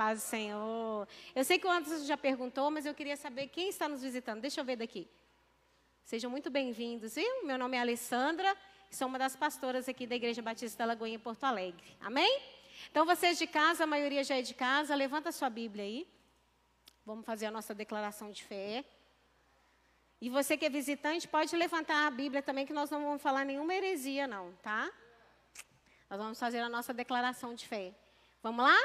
paz do Senhor. Eu sei que o Anderson já perguntou, mas eu queria saber quem está nos visitando. Deixa eu ver daqui. Sejam muito bem-vindos, viu? Meu nome é Alessandra, sou uma das pastoras aqui da Igreja Batista da Lagoinha, em Porto Alegre. Amém? Então, vocês de casa, a maioria já é de casa, levanta sua Bíblia aí. Vamos fazer a nossa declaração de fé. E você que é visitante, pode levantar a Bíblia também, que nós não vamos falar nenhuma heresia, não, tá? Nós vamos fazer a nossa declaração de fé. Vamos lá?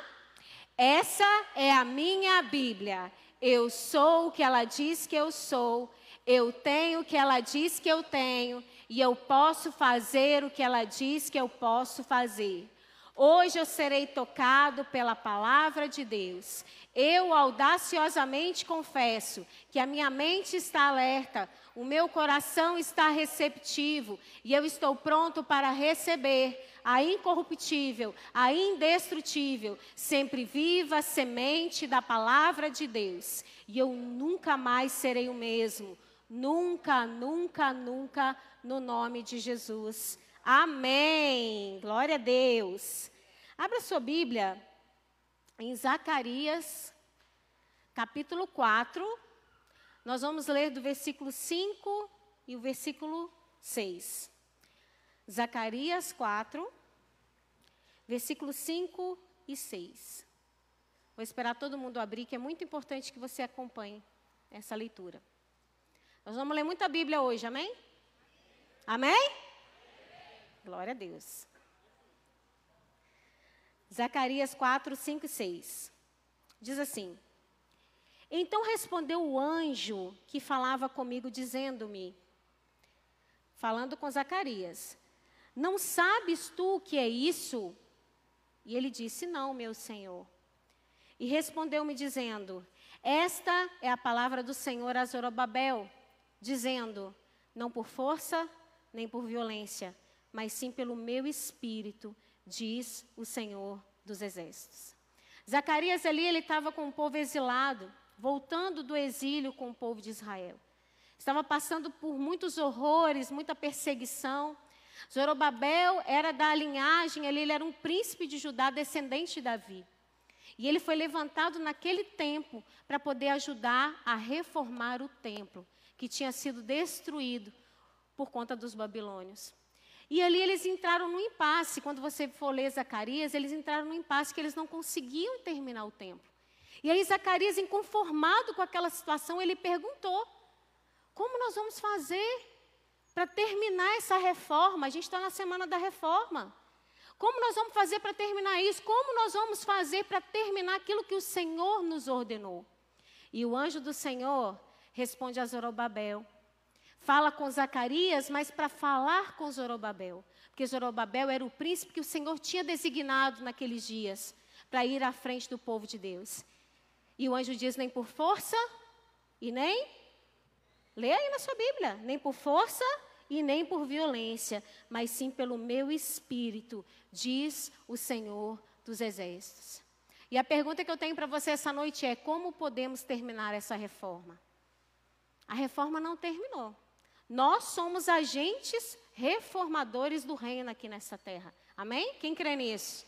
Essa é a minha Bíblia. Eu sou o que ela diz que eu sou. Eu tenho o que ela diz que eu tenho. E eu posso fazer o que ela diz que eu posso fazer. Hoje eu serei tocado pela palavra de Deus. Eu audaciosamente confesso que a minha mente está alerta, o meu coração está receptivo e eu estou pronto para receber a incorruptível, a indestrutível, sempre viva semente da palavra de Deus. E eu nunca mais serei o mesmo. Nunca, nunca, nunca, no nome de Jesus. Amém. Glória a Deus. Abra sua Bíblia em Zacarias, capítulo 4. Nós vamos ler do versículo 5 e o versículo 6. Zacarias 4, versículos 5 e 6. Vou esperar todo mundo abrir, que é muito importante que você acompanhe essa leitura. Nós vamos ler muita Bíblia hoje, amém? Amém? Glória a Deus. Zacarias 4, 5 e 6. Diz assim: Então respondeu o anjo que falava comigo, dizendo-me, falando com Zacarias: Não sabes tu o que é isso? E ele disse: Não, meu senhor. E respondeu-me, dizendo: Esta é a palavra do Senhor a Zorobabel, dizendo: Não por força, nem por violência, mas sim pelo meu espírito, diz o Senhor dos Exércitos. Zacarias ali, ele estava com o povo exilado, voltando do exílio com o povo de Israel. Estava passando por muitos horrores, muita perseguição. Zorobabel era da linhagem, ele, ele era um príncipe de Judá, descendente de Davi. E ele foi levantado naquele tempo para poder ajudar a reformar o templo, que tinha sido destruído por conta dos babilônios. E ali eles entraram no impasse. Quando você for ler Zacarias, eles entraram no impasse que eles não conseguiam terminar o templo. E aí Zacarias, inconformado com aquela situação, ele perguntou: como nós vamos fazer para terminar essa reforma? A gente está na semana da reforma. Como nós vamos fazer para terminar isso? Como nós vamos fazer para terminar aquilo que o Senhor nos ordenou? E o anjo do Senhor responde a Zorobabel: Fala com Zacarias, mas para falar com Zorobabel. Porque Zorobabel era o príncipe que o Senhor tinha designado naqueles dias para ir à frente do povo de Deus. E o anjo diz: nem por força e nem. Lê aí na sua Bíblia: nem por força e nem por violência, mas sim pelo meu espírito, diz o Senhor dos Exércitos. E a pergunta que eu tenho para você essa noite é: como podemos terminar essa reforma? A reforma não terminou. Nós somos agentes reformadores do reino aqui nessa terra. Amém? Quem crê nisso?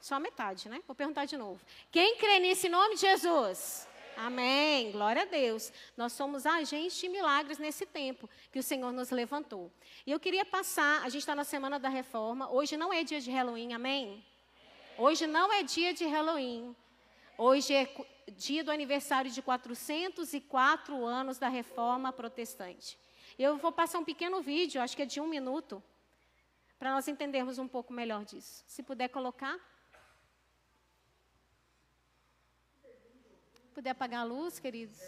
Só metade, né? Vou perguntar de novo. Quem crê nesse nome de Jesus? Amém. Glória a Deus. Nós somos agentes de milagres nesse tempo que o Senhor nos levantou. E eu queria passar, a gente está na semana da reforma. Hoje não é dia de Halloween, amém? Hoje não é dia de Halloween. Hoje é dia do aniversário de 404 anos da reforma protestante. Eu vou passar um pequeno vídeo, acho que é de um minuto, para nós entendermos um pouco melhor disso. Se puder colocar. Puder apagar a luz, queridos.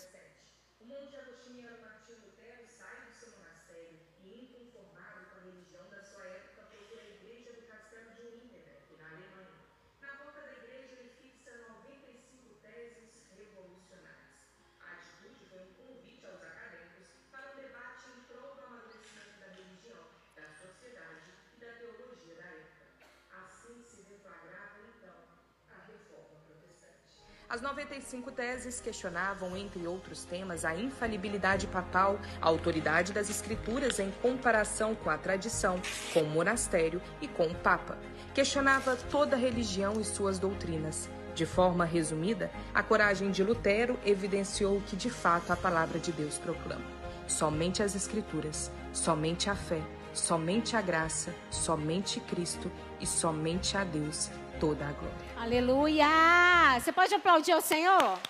O monte agostiniano Martinho Lutero sai do seu monastério e, inconformado com a religião da sua época, procura a igreja do castelo de Wittenberg, na Alemanha. Na porta da igreja, ele fixa 95 teses revolucionárias. A atitude foi um convite aos acadêmicos para um debate em prol do amadurecimento da religião, da sociedade e da teologia da época. Assim se deflagrava, então, a reforma protestante. As 95 teses questionavam, entre outros temas, a infalibilidade papal, a autoridade das escrituras em comparação com a tradição, com o monastério e com o papa. Questionava toda a religião e suas doutrinas De forma resumida, a coragem de Lutero evidenciou o que de fato a palavra de Deus proclama: somente as Escrituras, somente a fé, somente a graça, somente Cristo e somente a Deus toda a glória. Aleluia! Você pode aplaudir ao Senhor?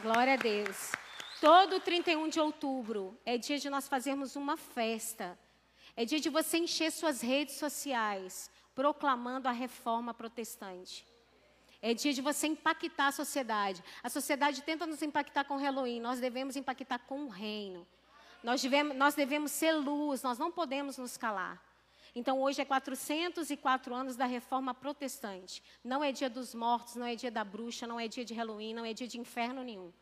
Glória a Deus. Todo 31 de outubro é dia de nós fazermos uma festa. É dia de você encher suas redes sociais proclamando a reforma protestante. É dia de você impactar a sociedade. A sociedade tenta nos impactar com o Halloween, nós devemos impactar com o reino. Nós devemos, nós devemos ser luz, nós não podemos nos calar. Então, hoje é 404 anos da reforma protestante. Não é dia dos mortos, não é dia da bruxa, não é dia de Halloween, não é dia de inferno nenhum.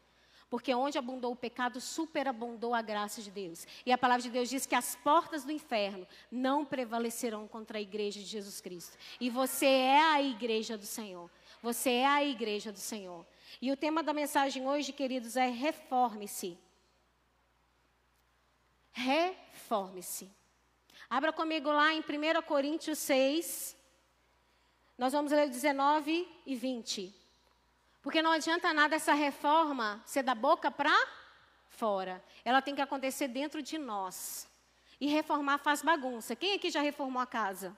Porque onde abundou o pecado, superabundou a graça de Deus. E a palavra de Deus diz que as portas do inferno não prevalecerão contra a igreja de Jesus Cristo. E você é a igreja do Senhor. Você é a igreja do Senhor. E o tema da mensagem hoje, queridos, é reforme-se. Reforme-se. Abra comigo lá em 1 Coríntios 6. Nós vamos ler 19 e 20. Porque não adianta nada essa reforma ser da boca para fora. Ela tem que acontecer dentro de nós. E reformar faz bagunça. Quem aqui já reformou a casa?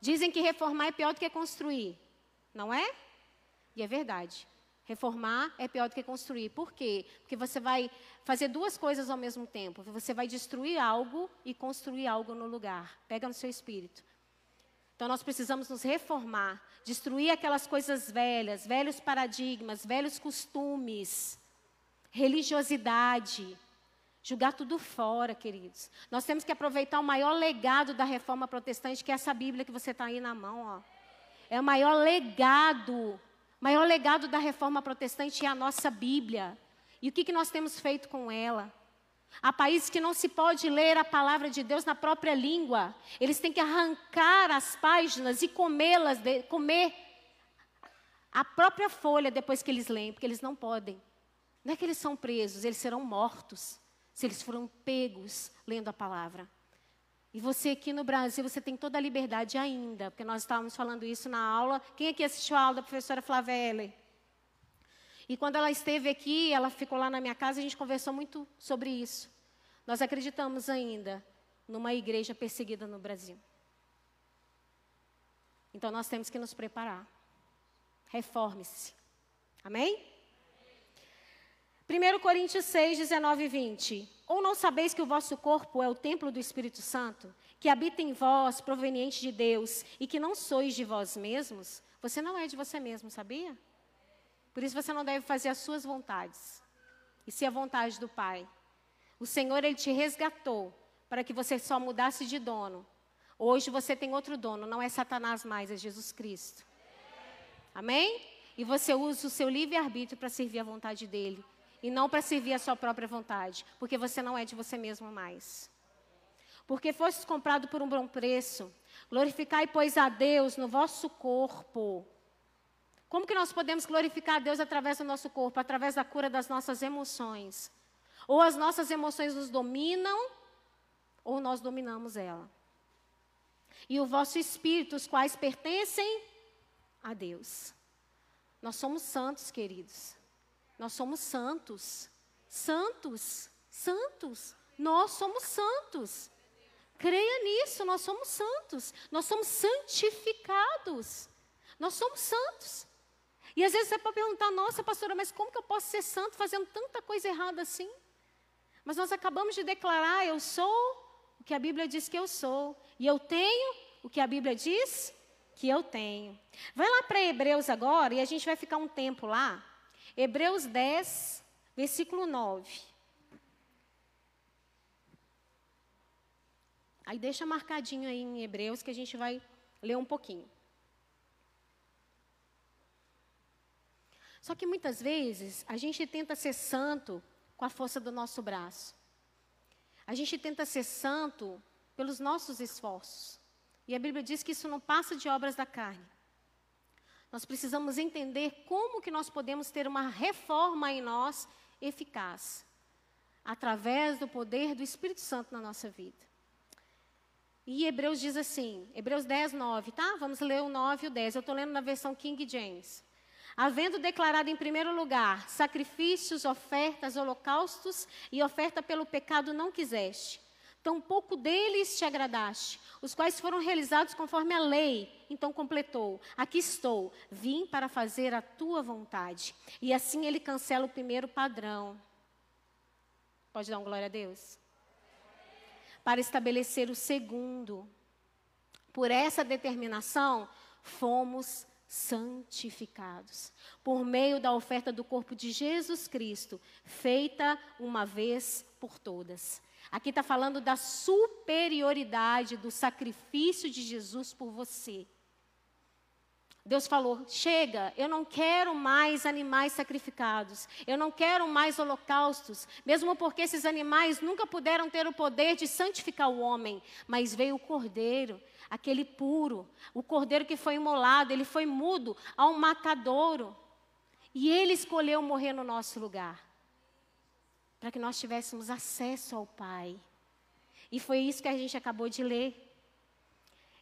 Dizem que reformar é pior do que construir. Não é? E é verdade. Reformar é pior do que construir. Por quê? Porque você vai fazer duas coisas ao mesmo tempo. Você vai destruir algo e construir algo no lugar. Pega no seu espírito. Então nós precisamos nos reformar, destruir aquelas coisas velhas, velhos paradigmas, velhos costumes, religiosidade, jogar tudo fora, queridos. Nós temos que aproveitar o maior legado da reforma protestante, que é essa Bíblia que você está aí na mão. Ó. É o maior legado o maior legado da reforma protestante é a nossa Bíblia. E o que, que nós temos feito com ela? Há países que não se pode ler a palavra de Deus na própria língua. Eles têm que arrancar as páginas e comê-las, comer a própria folha depois que eles leem, porque eles não podem. Não é que eles são presos, eles serão mortos se eles foram pegos lendo a palavra. E você aqui no Brasil, você tem toda a liberdade ainda, porque nós estávamos falando isso na aula. Quem aqui assistiu a aula da professora Flavelle? E quando ela esteve aqui, ela ficou lá na minha casa, a gente conversou muito sobre isso. Nós acreditamos ainda numa igreja perseguida no Brasil. Então nós temos que nos preparar. Reforme-se. Amém? 1 Coríntios 6, 19 e 20. Ou não sabeis que o vosso corpo é o templo do Espírito Santo, que habita em vós, proveniente de Deus, e que não sois de vós mesmos? Você não é de você mesmo, sabia? Por isso você não deve fazer as suas vontades, e se a vontade do Pai. O Senhor, Ele te resgatou para que você só mudasse de dono. Hoje você tem outro dono, não é Satanás mais, é Jesus Cristo. Amém? E você usa o seu livre-arbítrio para servir a vontade dele e não para servir a sua própria vontade, porque você não é de você mesmo mais. Porque fostes comprado por um bom preço. Glorificai, pois, a Deus no vosso corpo. Como que nós podemos glorificar a Deus através do nosso corpo? Através da cura das nossas emoções. Ou as nossas emoções nos dominam, ou nós dominamos ela. E o vosso espírito, os quais pertencem a Deus. Nós somos santos, queridos. Nós somos santos. Santos. Santos. Nós somos santos. Creia nisso, nós somos santos. Nós somos santificados. Nós somos santos. E às vezes você pode perguntar, nossa, pastora, mas como que eu posso ser santo fazendo tanta coisa errada assim? Mas nós acabamos de declarar, eu sou o que a Bíblia diz que eu sou. E eu tenho o que a Bíblia diz que eu tenho. Vai lá para Hebreus agora e a gente vai ficar um tempo lá. Hebreus 10, versículo 9. Aí deixa marcadinho aí em Hebreus que a gente vai ler um pouquinho. Só que muitas vezes a gente tenta ser santo com a força do nosso braço. A gente tenta ser santo pelos nossos esforços. E a Bíblia diz que isso não passa de obras da carne. Nós precisamos entender como que nós podemos ter uma reforma em nós eficaz, através do poder do Espírito Santo na nossa vida. E Hebreus diz assim, Hebreus 10, 9, tá? Vamos ler o 9 e o 10. Eu estou lendo na versão King James. Havendo declarado em primeiro lugar sacrifícios, ofertas, holocaustos e oferta pelo pecado não quiseste. Tampouco deles te agradaste, os quais foram realizados conforme a lei. Então completou: Aqui estou, vim para fazer a tua vontade. E assim ele cancela o primeiro padrão. Pode dar um glória a Deus? para estabelecer o segundo. Por essa determinação, fomos santificados por meio da oferta do corpo de Jesus Cristo, feita uma vez por todas. Aqui está falando da superioridade do sacrifício de Jesus por você. Deus falou: chega, eu não quero mais animais sacrificados, eu não quero mais holocaustos, mesmo porque esses animais nunca puderam ter o poder de santificar o homem, mas veio o cordeiro, aquele puro, o cordeiro que foi imolado, ele foi mudo ao matadouro, e ele escolheu morrer no nosso lugar, para que nós tivéssemos acesso ao Pai. E foi isso que a gente acabou de ler.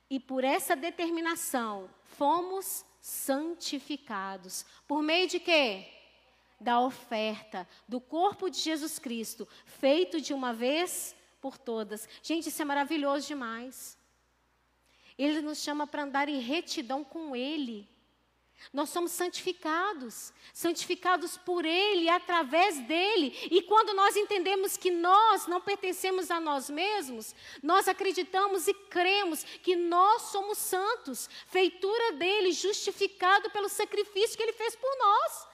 E por essa determinação, fomos santificados. Por meio de quê? Da oferta do corpo de Jesus Cristo, feito de uma vez por todas. Gente, isso é maravilhoso demais. Ele nos chama para andar em retidão com Ele. Nós somos santificados, santificados por Ele, através dele. E quando nós entendemos que nós não pertencemos a nós mesmos, nós acreditamos e cremos que nós somos santos, feitura dele, justificado pelo sacrifício que ele fez por nós.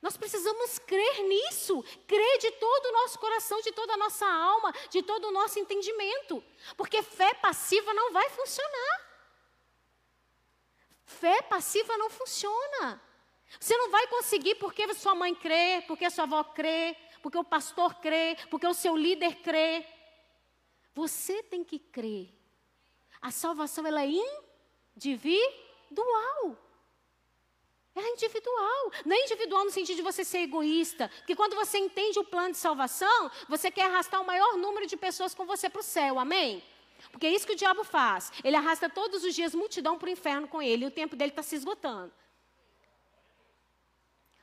Nós precisamos crer nisso, crer de todo o nosso coração, de toda a nossa alma, de todo o nosso entendimento, porque fé passiva não vai funcionar. Fé passiva não funciona. Você não vai conseguir porque sua mãe crê, porque sua avó crê, porque o pastor crê, porque o seu líder crê. Você tem que crer. A salvação ela é individual. Ela é individual. Não é individual no sentido de você ser egoísta. Porque quando você entende o plano de salvação, você quer arrastar o maior número de pessoas com você para o céu. Amém? Porque é isso que o diabo faz. Ele arrasta todos os dias multidão para o inferno com ele. E o tempo dele está se esgotando.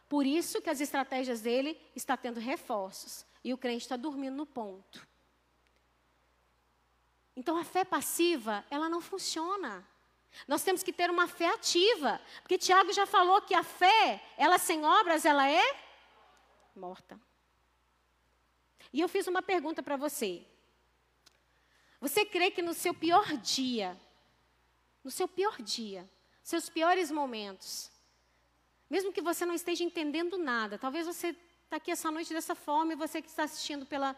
Por isso que as estratégias dele estão tendo reforços. E o crente está dormindo no ponto. Então a fé passiva, ela não funciona. Nós temos que ter uma fé ativa. Porque Tiago já falou que a fé, ela sem obras, ela é morta. E eu fiz uma pergunta para você. Você crê que no seu pior dia, no seu pior dia, seus piores momentos, mesmo que você não esteja entendendo nada, talvez você está aqui essa noite dessa forma e você que está assistindo pela,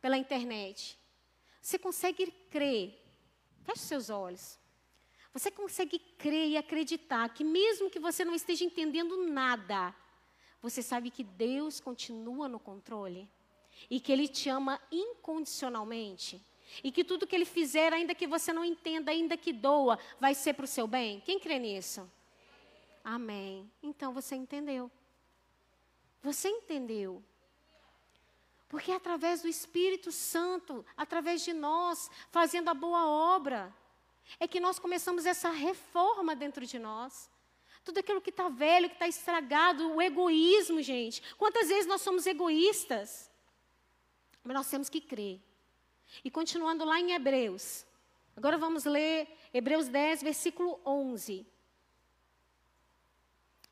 pela internet, você consegue crer, feche seus olhos, você consegue crer e acreditar que mesmo que você não esteja entendendo nada, você sabe que Deus continua no controle e que Ele te ama incondicionalmente? E que tudo que ele fizer, ainda que você não entenda, ainda que doa, vai ser para o seu bem? Quem crê nisso? Amém. Então você entendeu. Você entendeu. Porque é através do Espírito Santo, através de nós, fazendo a boa obra, é que nós começamos essa reforma dentro de nós. Tudo aquilo que está velho, que está estragado, o egoísmo, gente. Quantas vezes nós somos egoístas? Mas nós temos que crer e continuando lá em Hebreus. Agora vamos ler Hebreus 10, versículo 11.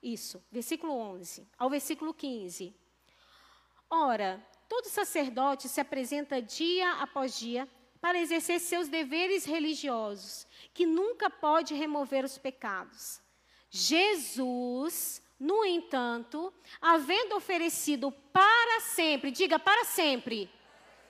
Isso, versículo 11 ao versículo 15. Ora, todo sacerdote se apresenta dia após dia para exercer seus deveres religiosos, que nunca pode remover os pecados. Jesus, no entanto, havendo oferecido para sempre, diga para sempre,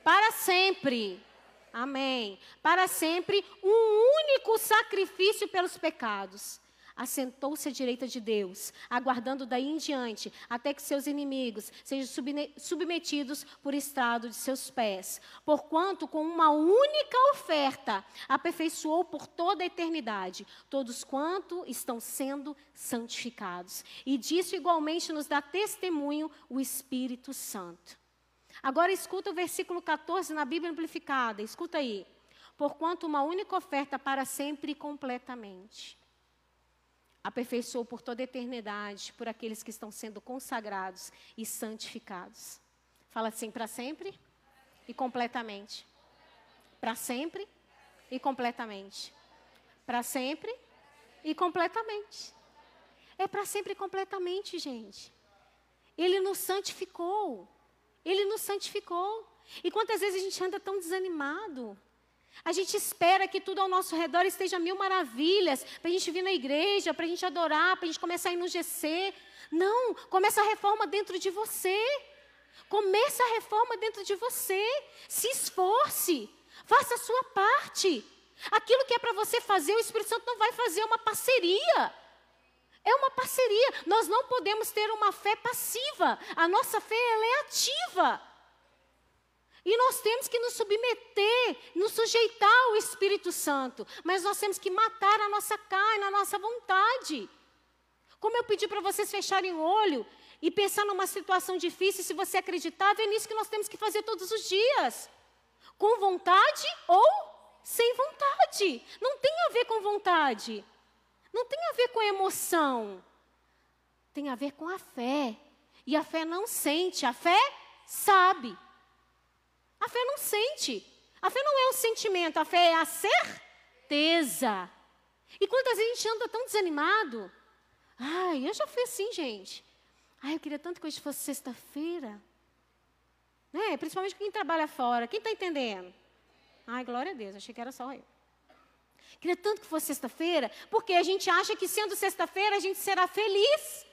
para sempre. Amém. Para sempre, um único sacrifício pelos pecados. Assentou-se à direita de Deus, aguardando daí em diante, até que seus inimigos sejam submetidos por estrado de seus pés. Porquanto, com uma única oferta, aperfeiçoou por toda a eternidade todos quanto estão sendo santificados. E disso igualmente nos dá testemunho o Espírito Santo. Agora escuta o versículo 14 na Bíblia Amplificada, escuta aí. porquanto uma única oferta para sempre e completamente aperfeiçoou por toda a eternidade por aqueles que estão sendo consagrados e santificados. Fala assim, para sempre e completamente. Para sempre e completamente. Para sempre e completamente. É para sempre e completamente, gente. Ele nos santificou. Ele nos santificou. E quantas vezes a gente anda tão desanimado? A gente espera que tudo ao nosso redor esteja mil maravilhas, para a gente vir na igreja, para a gente adorar, para a gente começar a ir. Não, começa a reforma dentro de você. Começa a reforma dentro de você. Se esforce. Faça a sua parte. Aquilo que é para você fazer, o Espírito Santo não vai fazer, uma parceria. É uma parceria. Nós não podemos ter uma fé passiva. A nossa fé ela é ativa. E nós temos que nos submeter, nos sujeitar ao Espírito Santo. Mas nós temos que matar a nossa carne, a nossa vontade. Como eu pedi para vocês fecharem o olho e pensar numa situação difícil, se você acreditar, é nisso que nós temos que fazer todos os dias. Com vontade ou sem vontade. Não tem a ver com vontade. Não tem a ver com emoção. Tem a ver com a fé. E a fé não sente, a fé sabe. A fé não sente. A fé não é um sentimento, a fé é a certeza. E quantas vezes a gente anda tão desanimado? Ai, eu já fui assim, gente. Ai, eu queria tanto que hoje fosse sexta-feira. Né? Principalmente quem trabalha fora. Quem está entendendo? Ai, glória a Deus, achei que era só eu. Queria tanto que fosse sexta-feira, porque a gente acha que sendo sexta-feira a gente será feliz.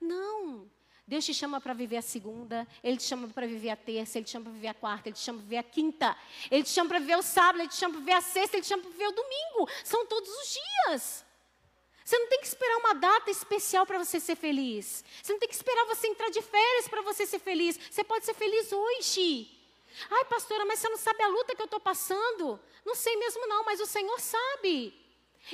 Não. Deus te chama para viver a segunda, Ele te chama para viver a terça, Ele te chama para viver a quarta, Ele te chama para viver a quinta, Ele te chama para viver o sábado, Ele te chama para viver a sexta, Ele te chama para viver o domingo. São todos os dias. Você não tem que esperar uma data especial para você ser feliz. Você não tem que esperar você entrar de férias para você ser feliz. Você pode ser feliz hoje. Ai, pastora, mas você não sabe a luta que eu estou passando? Não sei mesmo não, mas o Senhor sabe.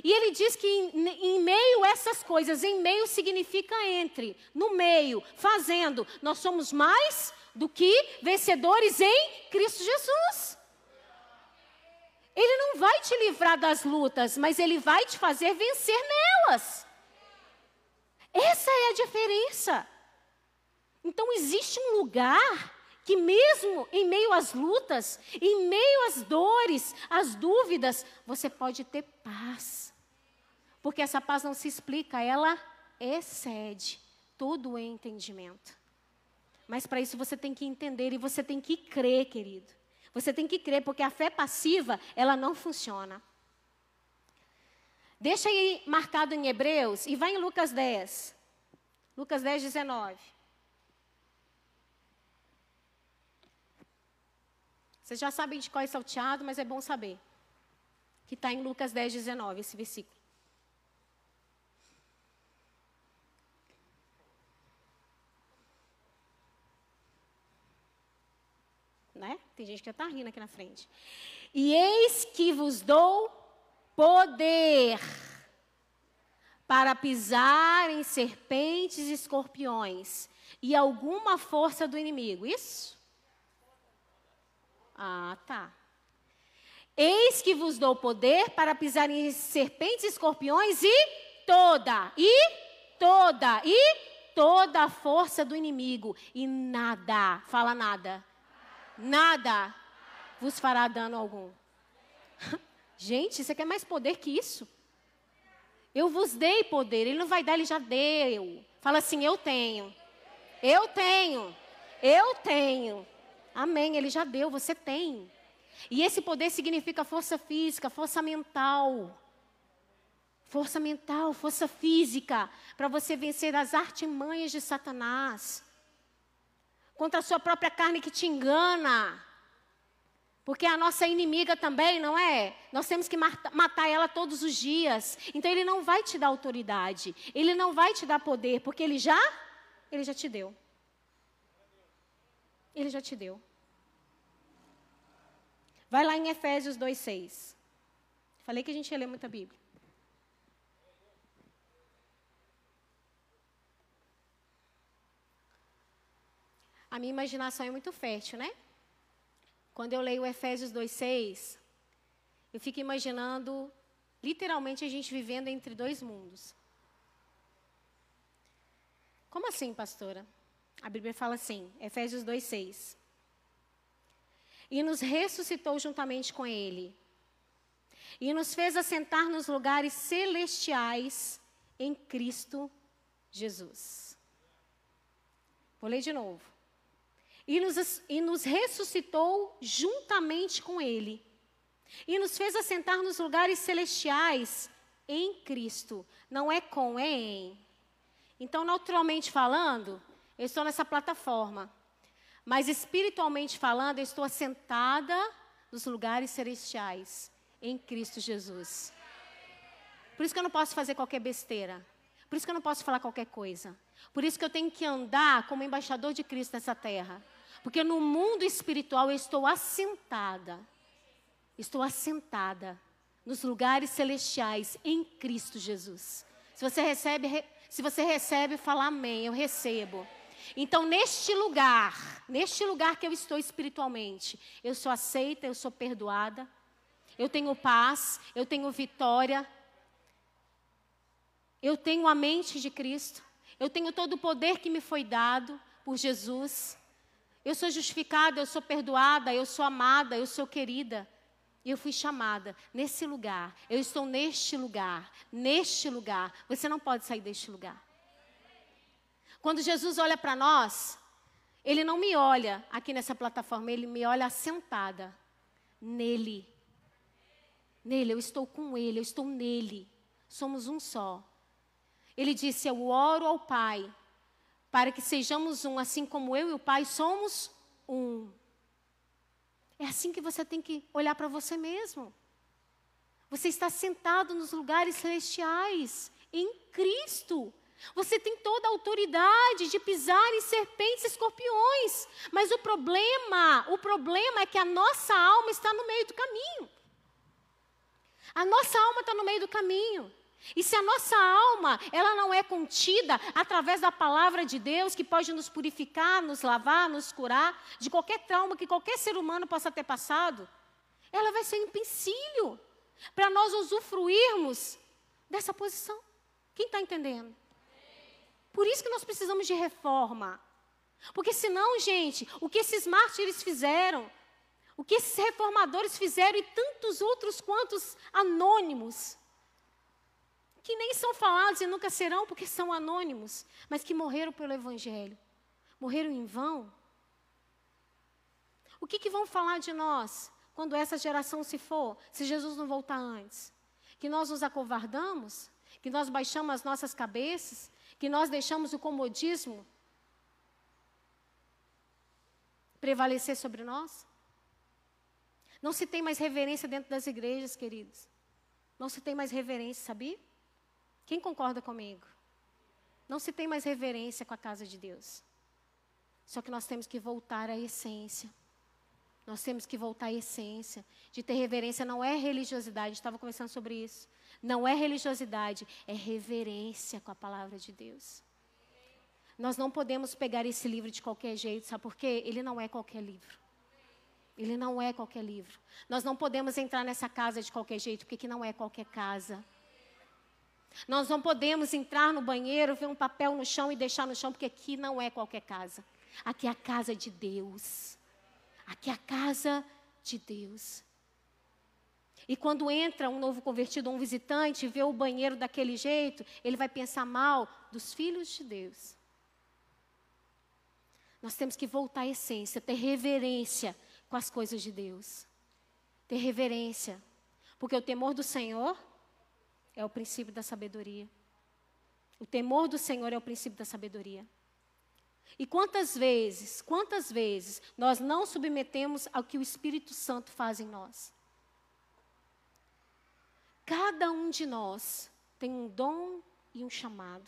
E ele diz que em, em, meio a essas coisas, em meio significa entre, no meio, fazendo, nós somos mais do que vencedores em Cristo Jesus. Ele não vai te livrar das lutas, mas ele vai te fazer vencer nelas. Essa é a diferença. Então existe um lugar que mesmo em meio às lutas, em meio às dores, às dúvidas, você pode ter paz. Porque essa paz não se explica, ela excede todo o entendimento. Mas para isso você tem que entender e você tem que crer, querido. Você tem que crer, porque a fé passiva, ela não funciona. Deixa aí marcado em Hebreus e vai em Lucas 10. Lucas 10, 19. Vocês já sabem de qual é salteado, mas é bom saber. Que está em Lucas 10, 19, esse versículo. Né? Tem gente que já está rindo aqui na frente. E eis que vos dou poder para pisar em serpentes e escorpiões e alguma força do inimigo. Isso? Ah, tá. Eis que vos dou poder para pisar em serpentes, escorpiões e toda, e toda, e toda a força do inimigo. E nada, fala nada, nada vos fará dano algum. Gente, você quer mais poder que isso? Eu vos dei poder, ele não vai dar, ele já deu. Fala assim: eu tenho, eu tenho, eu tenho. Amém, ele já deu, você tem. E esse poder significa força física, força mental. Força mental, força física, para você vencer as artimanhas de Satanás. Contra a sua própria carne que te engana. Porque a nossa inimiga também, não é? Nós temos que matar ela todos os dias. Então ele não vai te dar autoridade, ele não vai te dar poder, porque ele já ele já te deu. Ele já te deu. Vai lá em Efésios 2,6. Falei que a gente ia ler muita Bíblia. A minha imaginação é muito fértil, né? Quando eu leio Efésios 2,6, eu fico imaginando, literalmente, a gente vivendo entre dois mundos. Como assim, pastora? A Bíblia fala assim, Efésios 2,6. E nos ressuscitou juntamente com Ele, e nos fez assentar nos lugares celestiais em Cristo Jesus. Vou ler de novo. E nos, e nos ressuscitou juntamente com Ele, e nos fez assentar nos lugares celestiais em Cristo. Não é com, é em. Então, naturalmente falando, eu estou nessa plataforma. Mas espiritualmente falando, eu estou assentada nos lugares celestiais em Cristo Jesus. Por isso que eu não posso fazer qualquer besteira. Por isso que eu não posso falar qualquer coisa. Por isso que eu tenho que andar como embaixador de Cristo nessa terra. Porque no mundo espiritual eu estou assentada. Estou assentada nos lugares celestiais em Cristo Jesus. Se você recebe, se você recebe, fala amém, eu recebo. Então, neste lugar, neste lugar que eu estou espiritualmente, eu sou aceita, eu sou perdoada, eu tenho paz, eu tenho vitória, eu tenho a mente de Cristo, eu tenho todo o poder que me foi dado por Jesus. Eu sou justificada, eu sou perdoada, eu sou amada, eu sou querida. E eu fui chamada nesse lugar. Eu estou neste lugar, neste lugar. Você não pode sair deste lugar. Quando Jesus olha para nós, ele não me olha aqui nessa plataforma, ele me olha assentada nele. Nele, eu estou com ele, eu estou nele. Somos um só. Ele disse: Eu oro ao Pai para que sejamos um, assim como eu e o Pai somos um. É assim que você tem que olhar para você mesmo. Você está sentado nos lugares celestiais, em Cristo. Você tem toda a autoridade de pisar em serpentes e escorpiões. Mas o problema, o problema é que a nossa alma está no meio do caminho. A nossa alma está no meio do caminho. E se a nossa alma, ela não é contida através da palavra de Deus, que pode nos purificar, nos lavar, nos curar de qualquer trauma que qualquer ser humano possa ter passado, ela vai ser um empecilho para nós usufruirmos dessa posição. Quem está entendendo? Por isso que nós precisamos de reforma. Porque senão, gente, o que esses mártires fizeram, o que esses reformadores fizeram e tantos outros quantos anônimos, que nem são falados e nunca serão porque são anônimos, mas que morreram pelo Evangelho, morreram em vão. O que, que vão falar de nós quando essa geração se for, se Jesus não voltar antes? Que nós nos acovardamos? Que nós baixamos as nossas cabeças? Que nós deixamos o comodismo prevalecer sobre nós? Não se tem mais reverência dentro das igrejas, queridos. Não se tem mais reverência, sabia? Quem concorda comigo? Não se tem mais reverência com a casa de Deus. Só que nós temos que voltar à essência. Nós temos que voltar à essência. De ter reverência não é religiosidade, estava conversando sobre isso. Não é religiosidade, é reverência com a palavra de Deus. Nós não podemos pegar esse livro de qualquer jeito, sabe por quê? Ele não é qualquer livro. Ele não é qualquer livro. Nós não podemos entrar nessa casa de qualquer jeito, porque não é qualquer casa. Nós não podemos entrar no banheiro, ver um papel no chão e deixar no chão, porque aqui não é qualquer casa. Aqui é a casa de Deus. Aqui é a casa de Deus. E quando entra um novo convertido, um visitante, e vê o banheiro daquele jeito, ele vai pensar mal dos filhos de Deus. Nós temos que voltar à essência, ter reverência com as coisas de Deus. Ter reverência. Porque o temor do Senhor é o princípio da sabedoria. O temor do Senhor é o princípio da sabedoria. E quantas vezes, quantas vezes nós não submetemos ao que o Espírito Santo faz em nós? Cada um de nós tem um dom e um chamado.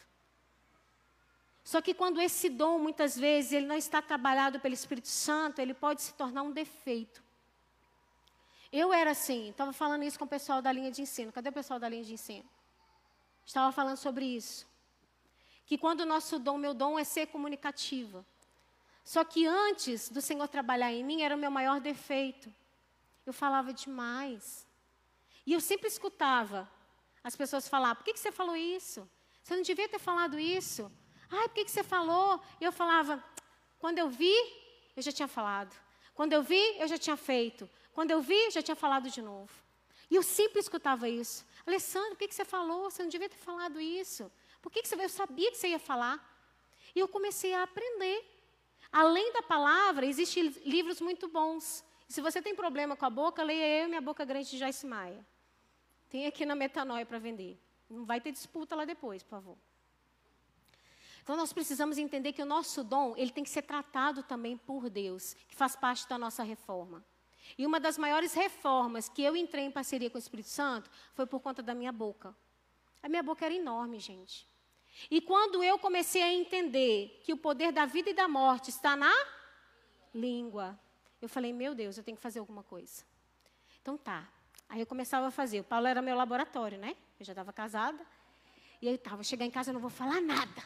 Só que quando esse dom, muitas vezes, ele não está trabalhado pelo Espírito Santo, ele pode se tornar um defeito. Eu era assim, estava falando isso com o pessoal da linha de ensino. Cadê o pessoal da linha de ensino? Estava falando sobre isso. Que quando o nosso dom, meu dom é ser comunicativa. Só que antes do Senhor trabalhar em mim, era o meu maior defeito. Eu falava demais. E eu sempre escutava as pessoas falar: por que, que você falou isso? Você não devia ter falado isso. Ai, por que, que você falou? E eu falava: quando eu vi, eu já tinha falado. Quando eu vi, eu já tinha feito. Quando eu vi, já tinha falado de novo. E eu sempre escutava isso. Alessandro, por que, que você falou? Você não devia ter falado isso. Por que, que você Eu sabia que você ia falar. E eu comecei a aprender. Além da palavra, existem livros muito bons. Se você tem problema com a boca, leia eu e minha boca grande de Joyce Maia. Tem aqui na Metanoia para vender. Não vai ter disputa lá depois, por favor. Então nós precisamos entender que o nosso dom, ele tem que ser tratado também por Deus, que faz parte da nossa reforma. E uma das maiores reformas que eu entrei em parceria com o Espírito Santo foi por conta da minha boca. A minha boca era enorme, gente. E quando eu comecei a entender que o poder da vida e da morte está na língua, eu falei, meu Deus, eu tenho que fazer alguma coisa. Então tá, Aí eu começava a fazer. O Paulo era meu laboratório, né? Eu já estava casada. E aí estava, chegar em casa, eu não vou falar nada.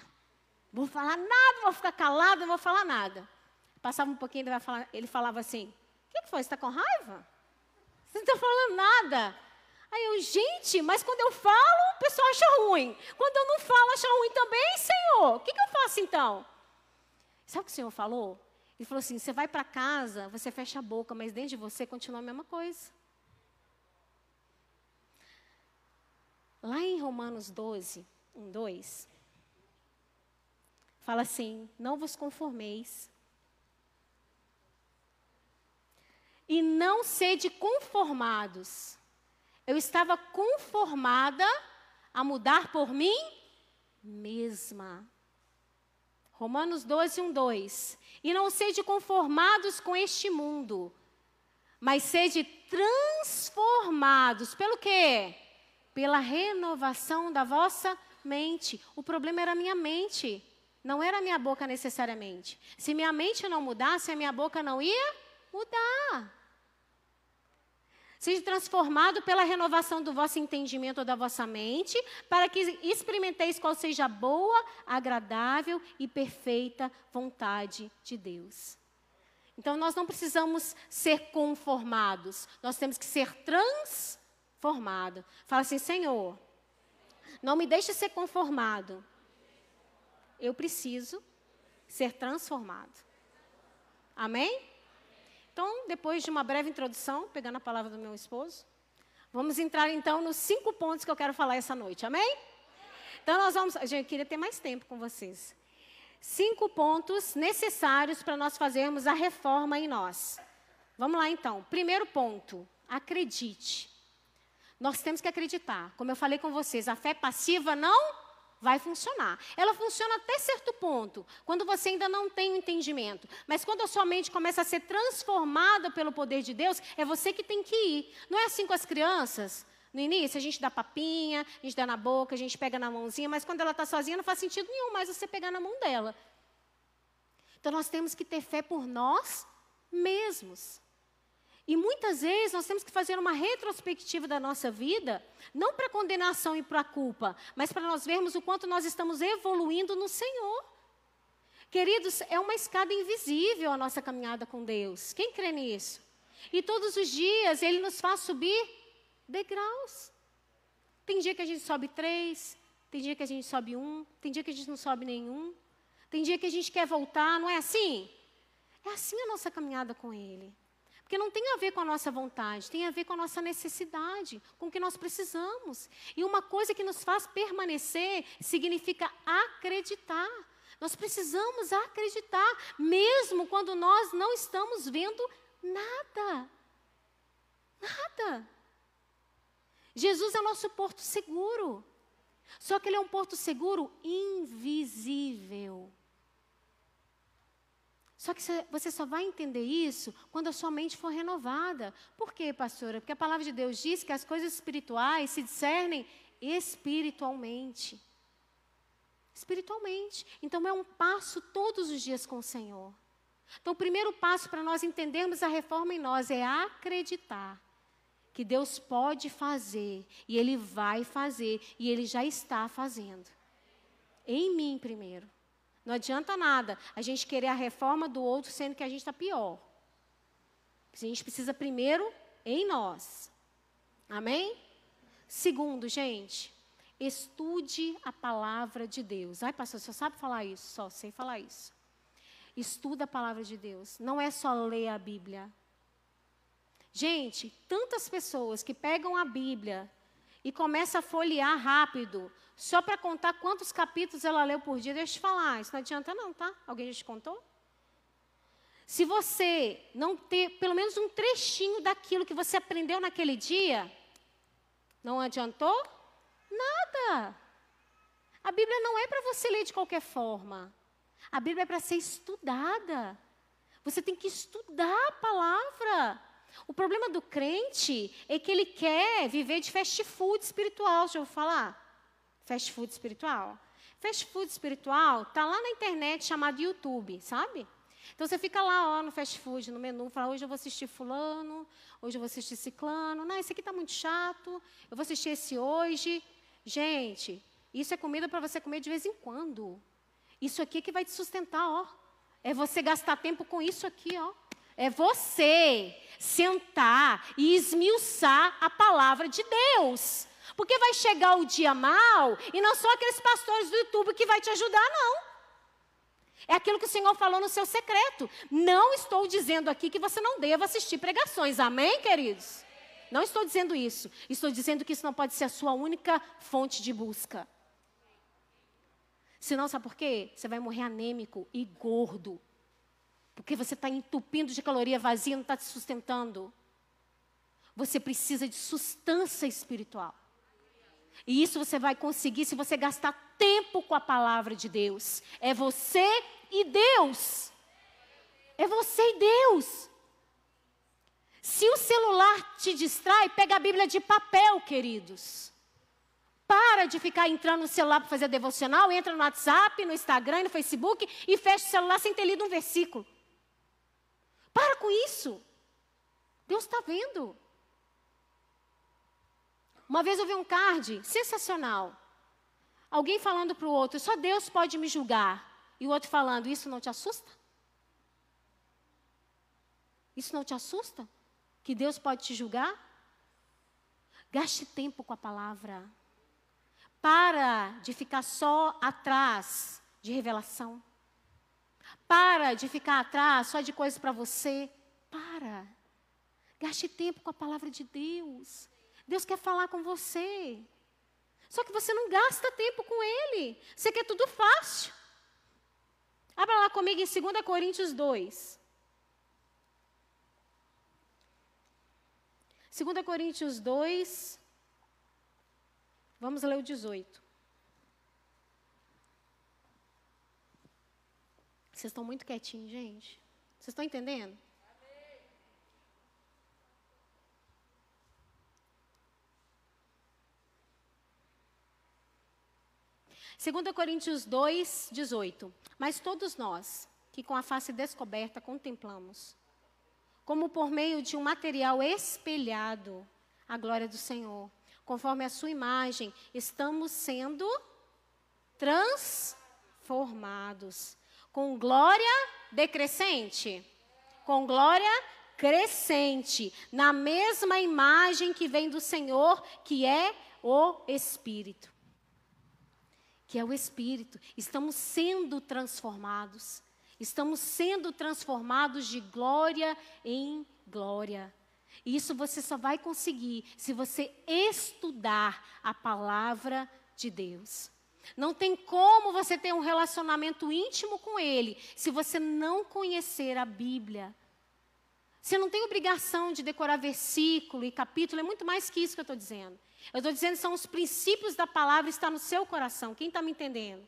Vou falar nada, vou ficar calada, não vou falar nada. Passava um pouquinho, ele, ele falava assim: O que, que foi? Você está com raiva? Você não está falando nada. Aí eu, gente, mas quando eu falo, o pessoal acha ruim. Quando eu não falo, acha ruim também, Senhor. O que, que eu faço então? Sabe o que o Senhor falou? Ele falou assim: você vai para casa, você fecha a boca, mas dentro de você continua a mesma coisa. Lá em Romanos 12, 1, 2, fala assim: Não vos conformeis. E não sede conformados. Eu estava conformada a mudar por mim mesma. Romanos 12, 1, 2. E não sede conformados com este mundo, mas sede transformados. Pelo quê? pela renovação da vossa mente. O problema era a minha mente, não era a minha boca necessariamente. Se minha mente não mudasse, a minha boca não ia mudar. Seja transformado pela renovação do vosso entendimento ou da vossa mente, para que experimenteis qual seja a boa, agradável e perfeita vontade de Deus. Então, nós não precisamos ser conformados, nós temos que ser transformados formado. Fala assim: Senhor, não me deixe ser conformado. Eu preciso ser transformado. Amém? Então, depois de uma breve introdução, pegando a palavra do meu esposo, vamos entrar então nos cinco pontos que eu quero falar essa noite. Amém? Então, nós vamos. Gente, eu queria ter mais tempo com vocês. Cinco pontos necessários para nós fazermos a reforma em nós. Vamos lá então. Primeiro ponto: acredite. Nós temos que acreditar. Como eu falei com vocês, a fé passiva não vai funcionar. Ela funciona até certo ponto, quando você ainda não tem o entendimento. Mas quando a sua mente começa a ser transformada pelo poder de Deus, é você que tem que ir. Não é assim com as crianças? No início, a gente dá papinha, a gente dá na boca, a gente pega na mãozinha, mas quando ela está sozinha, não faz sentido nenhum mais você pegar na mão dela. Então, nós temos que ter fé por nós mesmos. E muitas vezes nós temos que fazer uma retrospectiva da nossa vida, não para condenação e para culpa, mas para nós vermos o quanto nós estamos evoluindo no Senhor. Queridos, é uma escada invisível a nossa caminhada com Deus. Quem crê nisso? E todos os dias Ele nos faz subir degraus. Tem dia que a gente sobe três, tem dia que a gente sobe um, tem dia que a gente não sobe nenhum, tem dia que a gente quer voltar, não é assim? É assim a nossa caminhada com Ele. Porque não tem a ver com a nossa vontade, tem a ver com a nossa necessidade, com o que nós precisamos. E uma coisa que nos faz permanecer significa acreditar. Nós precisamos acreditar, mesmo quando nós não estamos vendo nada. Nada. Jesus é nosso porto seguro. Só que ele é um porto seguro invisível. Só que você só vai entender isso quando a sua mente for renovada. Por quê, pastora? Porque a palavra de Deus diz que as coisas espirituais se discernem espiritualmente. Espiritualmente. Então é um passo todos os dias com o Senhor. Então, o primeiro passo para nós entendermos a reforma em nós é acreditar que Deus pode fazer, e Ele vai fazer, e Ele já está fazendo. Em mim primeiro. Não adianta nada a gente querer a reforma do outro, sendo que a gente está pior. A gente precisa primeiro em nós. Amém? Segundo, gente, estude a palavra de Deus. Ai, pastor, você sabe falar isso? Só sei falar isso. Estuda a palavra de Deus. Não é só ler a Bíblia. Gente, tantas pessoas que pegam a Bíblia e começam a folhear rápido, só para contar quantos capítulos ela leu por dia. Deixa eu te falar, isso não adianta não, tá? Alguém já te contou? Se você não ter pelo menos um trechinho daquilo que você aprendeu naquele dia, não adiantou nada. A Bíblia não é para você ler de qualquer forma. A Bíblia é para ser estudada. Você tem que estudar a palavra. O problema do crente é que ele quer viver de fast food espiritual. Deixa eu falar. Fast food espiritual. Fast food espiritual está lá na internet chamado YouTube, sabe? Então você fica lá ó, no fast food, no menu, fala, hoje eu vou assistir fulano, hoje eu vou assistir ciclano. Não, esse aqui está muito chato, eu vou assistir esse hoje. Gente, isso é comida para você comer de vez em quando. Isso aqui é que vai te sustentar, ó. É você gastar tempo com isso aqui, ó. É você sentar e esmiuçar a palavra de Deus. Porque vai chegar o dia mal e não são aqueles pastores do YouTube que vai te ajudar, não. É aquilo que o Senhor falou no seu secreto. Não estou dizendo aqui que você não deva assistir pregações. Amém, queridos? Não estou dizendo isso. Estou dizendo que isso não pode ser a sua única fonte de busca. Senão, sabe por quê? Você vai morrer anêmico e gordo. Porque você está entupindo de caloria vazia, não está te sustentando. Você precisa de sustância espiritual. E isso você vai conseguir se você gastar tempo com a palavra de Deus. É você e Deus. É você e Deus. Se o celular te distrai, pega a Bíblia de papel, queridos. Para de ficar entrando no celular para fazer devocional, entra no WhatsApp, no Instagram, no Facebook e fecha o celular sem ter lido um versículo. Para com isso. Deus está vendo. Uma vez eu vi um card sensacional. Alguém falando para o outro, só Deus pode me julgar. E o outro falando, isso não te assusta? Isso não te assusta? Que Deus pode te julgar? Gaste tempo com a palavra. Para de ficar só atrás de revelação. Para de ficar atrás só de coisas para você. Para. Gaste tempo com a palavra de Deus. Deus quer falar com você. Só que você não gasta tempo com Ele. Você quer tudo fácil. Abra lá comigo em 2 Coríntios 2. 2 Coríntios 2, vamos ler o 18. Vocês estão muito quietinhos, gente. Vocês estão entendendo? 2 Coríntios 2, 18. Mas todos nós, que com a face descoberta contemplamos, como por meio de um material espelhado, a glória do Senhor, conforme a sua imagem, estamos sendo transformados com glória decrescente, com glória crescente, na mesma imagem que vem do Senhor, que é o Espírito que é o Espírito. Estamos sendo transformados. Estamos sendo transformados de glória em glória. E isso você só vai conseguir se você estudar a palavra de Deus. Não tem como você ter um relacionamento íntimo com Ele se você não conhecer a Bíblia. Você não tem obrigação de decorar versículo e capítulo, é muito mais que isso que eu estou dizendo. Eu estou dizendo que são os princípios da palavra está no seu coração. Quem está me entendendo?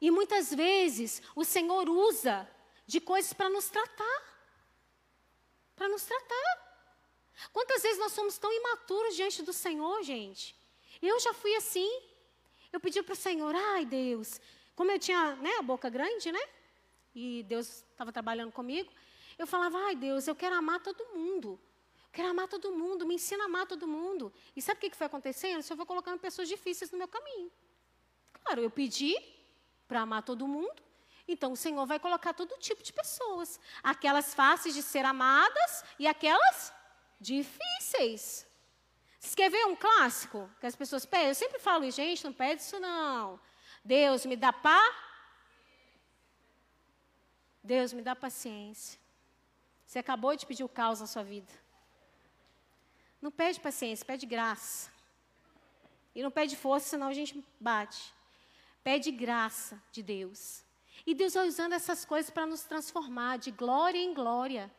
E muitas vezes o Senhor usa de coisas para nos tratar. Para nos tratar. Quantas vezes nós somos tão imaturos diante do Senhor, gente? Eu já fui assim. Eu pedi para o Senhor, ai Deus, como eu tinha né, a boca grande, né? E Deus estava trabalhando comigo. Eu falava, ai Deus, eu quero amar todo mundo. Quero amar todo mundo, me ensina a amar todo mundo. E sabe o que foi acontecendo? O Senhor foi colocando pessoas difíceis no meu caminho. Claro, eu pedi para amar todo mundo, então o Senhor vai colocar todo tipo de pessoas. Aquelas fáceis de ser amadas e aquelas difíceis. Você quer ver um clássico que as pessoas pedem? Eu sempre falo, gente, não pede isso não. Deus me dá pá. Deus me dá paciência. Você acabou de pedir o caos na sua vida. Não pede paciência, pede graça. E não pede força, senão a gente bate. Pede graça de Deus. E Deus vai usando essas coisas para nos transformar de glória em glória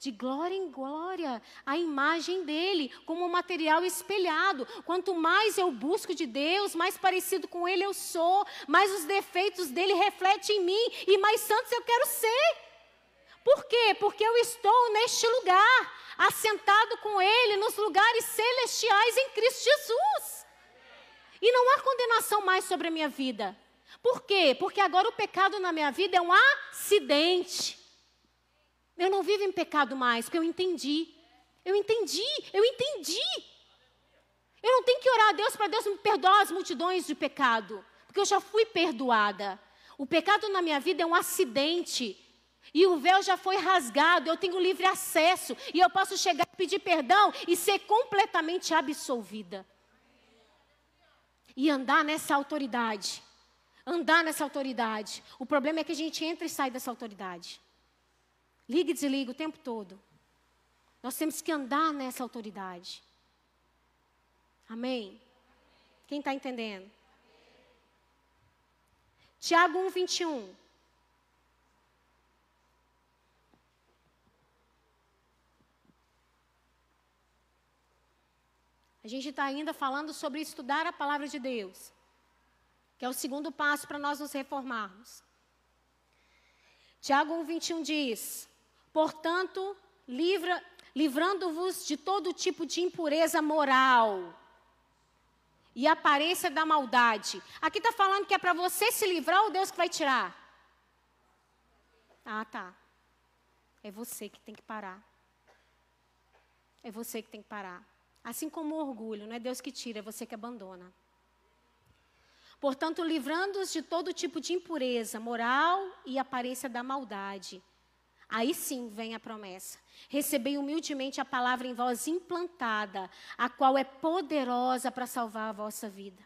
de glória em glória, a imagem dele, como um material espelhado. Quanto mais eu busco de Deus, mais parecido com ele eu sou, mais os defeitos dele refletem em mim e mais santos eu quero ser. Por quê? Porque eu estou neste lugar, assentado com ele nos lugares celestiais em Cristo Jesus. E não há condenação mais sobre a minha vida. Por quê? Porque agora o pecado na minha vida é um acidente. Eu não vivo em pecado mais, porque eu entendi. Eu entendi, eu entendi. Eu não tenho que orar a Deus para Deus me perdoar as multidões de pecado, porque eu já fui perdoada. O pecado na minha vida é um acidente. E o véu já foi rasgado, eu tenho livre acesso, e eu posso chegar e pedir perdão e ser completamente absolvida. E andar nessa autoridade. Andar nessa autoridade. O problema é que a gente entra e sai dessa autoridade. Liga e desliga o tempo todo. Nós temos que andar nessa autoridade. Amém? Quem está entendendo? Tiago 1, 21. A gente está ainda falando sobre estudar a palavra de Deus, que é o segundo passo para nós nos reformarmos. Tiago 1, 21 diz: Portanto, livra, livrando-vos de todo tipo de impureza moral e aparência da maldade. Aqui está falando que é para você se livrar ou Deus que vai tirar? Ah, tá. É você que tem que parar. É você que tem que parar. Assim como o orgulho, não é Deus que tira, é você que abandona. Portanto, livrando-os de todo tipo de impureza moral e aparência da maldade Aí sim vem a promessa. Recebei humildemente a palavra em voz implantada, a qual é poderosa para salvar a vossa vida.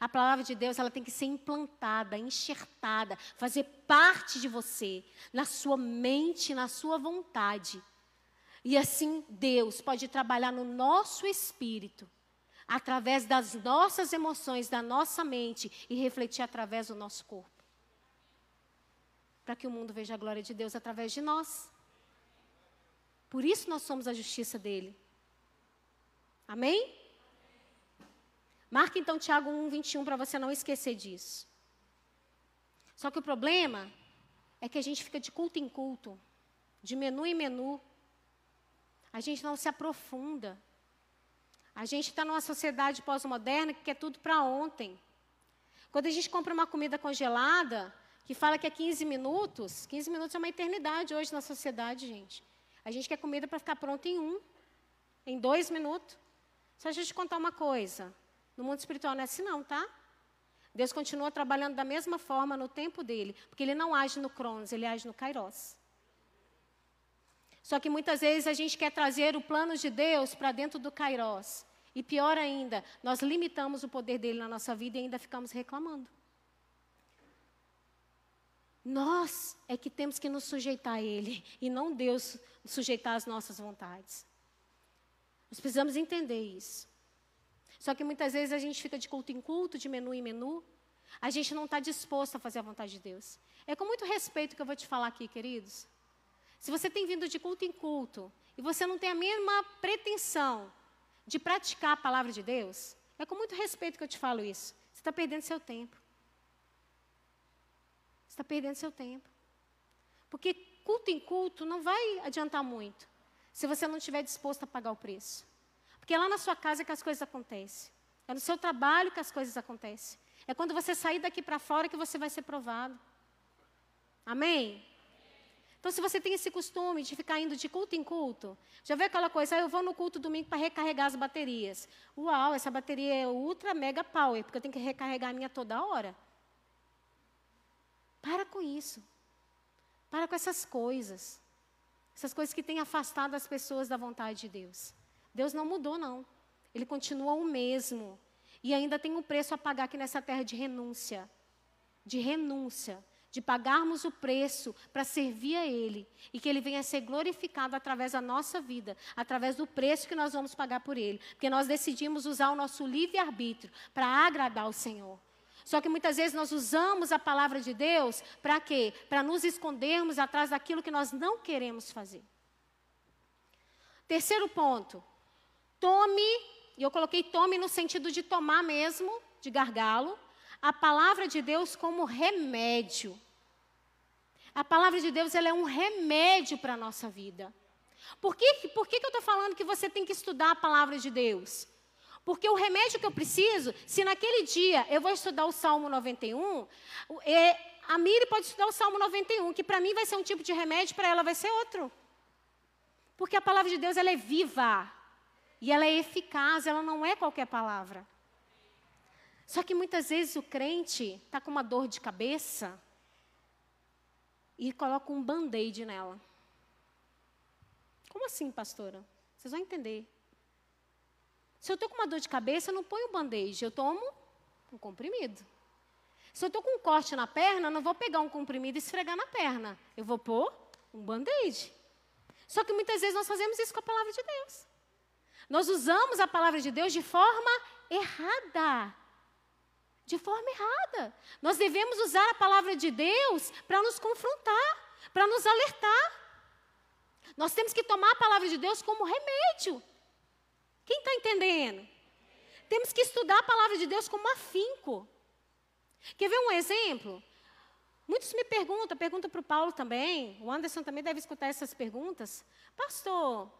A palavra de Deus, ela tem que ser implantada, enxertada, fazer parte de você, na sua mente, na sua vontade. E assim Deus pode trabalhar no nosso espírito, através das nossas emoções, da nossa mente e refletir através do nosso corpo para que o mundo veja a glória de Deus através de nós. Por isso nós somos a justiça dele. Amém? Marca então Tiago 1, 21 para você não esquecer disso. Só que o problema é que a gente fica de culto em culto, de menu em menu. A gente não se aprofunda. A gente está numa sociedade pós-moderna que quer tudo para ontem. Quando a gente compra uma comida congelada, que fala que é 15 minutos. 15 minutos é uma eternidade hoje na sociedade, gente. A gente quer comida para ficar pronta em um, em dois minutos. Só deixa eu te contar uma coisa. No mundo espiritual não é assim não, tá? Deus continua trabalhando da mesma forma no tempo dele, porque ele não age no Cronos, ele age no Kairos. Só que muitas vezes a gente quer trazer o plano de Deus para dentro do Kairos. E pior ainda, nós limitamos o poder dele na nossa vida e ainda ficamos reclamando. Nós é que temos que nos sujeitar a Ele e não Deus sujeitar as nossas vontades. Nós precisamos entender isso. Só que muitas vezes a gente fica de culto em culto, de menu em menu. A gente não está disposto a fazer a vontade de Deus. É com muito respeito que eu vou te falar aqui, queridos. Se você tem vindo de culto em culto e você não tem a mesma pretensão de praticar a palavra de Deus, é com muito respeito que eu te falo isso. Você está perdendo seu tempo está perdendo seu tempo. Porque culto em culto não vai adiantar muito se você não estiver disposto a pagar o preço. Porque é lá na sua casa que as coisas acontecem. É no seu trabalho que as coisas acontecem. É quando você sair daqui para fora que você vai ser provado. Amém? Então, se você tem esse costume de ficar indo de culto em culto, já vê aquela coisa, ah, eu vou no culto domingo para recarregar as baterias. Uau, essa bateria é ultra mega power, porque eu tenho que recarregar a minha toda hora. Para com isso. Para com essas coisas. Essas coisas que têm afastado as pessoas da vontade de Deus. Deus não mudou, não. ele continua o mesmo. E ainda tem um preço a pagar aqui nessa terra de renúncia. De renúncia. De pagarmos o preço para servir a Ele. E que Ele venha ser glorificado através da nossa vida. Através do preço que nós vamos pagar por Ele. Porque nós decidimos usar o nosso livre-arbítrio para agradar o Senhor. Só que muitas vezes nós usamos a palavra de Deus para quê? Para nos escondermos atrás daquilo que nós não queremos fazer. Terceiro ponto. Tome, e eu coloquei tome no sentido de tomar mesmo, de gargalo, a palavra de Deus como remédio. A palavra de Deus ela é um remédio para a nossa vida. Por, que, por que, que eu estou falando que você tem que estudar a palavra de Deus? Porque o remédio que eu preciso, se naquele dia eu vou estudar o Salmo 91, é, a Miri pode estudar o Salmo 91, que para mim vai ser um tipo de remédio, para ela vai ser outro. Porque a palavra de Deus ela é viva. E ela é eficaz, ela não é qualquer palavra. Só que muitas vezes o crente está com uma dor de cabeça e coloca um band-aid nela. Como assim, pastora? Vocês vão entender. Se eu estou com uma dor de cabeça, eu não ponho band-aid, eu tomo um comprimido. Se eu estou com um corte na perna, eu não vou pegar um comprimido e esfregar na perna. Eu vou pôr um band-aid. Só que muitas vezes nós fazemos isso com a palavra de Deus. Nós usamos a palavra de Deus de forma errada. De forma errada. Nós devemos usar a palavra de Deus para nos confrontar, para nos alertar. Nós temos que tomar a palavra de Deus como remédio. Quem está entendendo? Temos que estudar a palavra de Deus como afinco. Quer ver um exemplo? Muitos me perguntam, perguntam para o Paulo também, o Anderson também deve escutar essas perguntas. Pastor,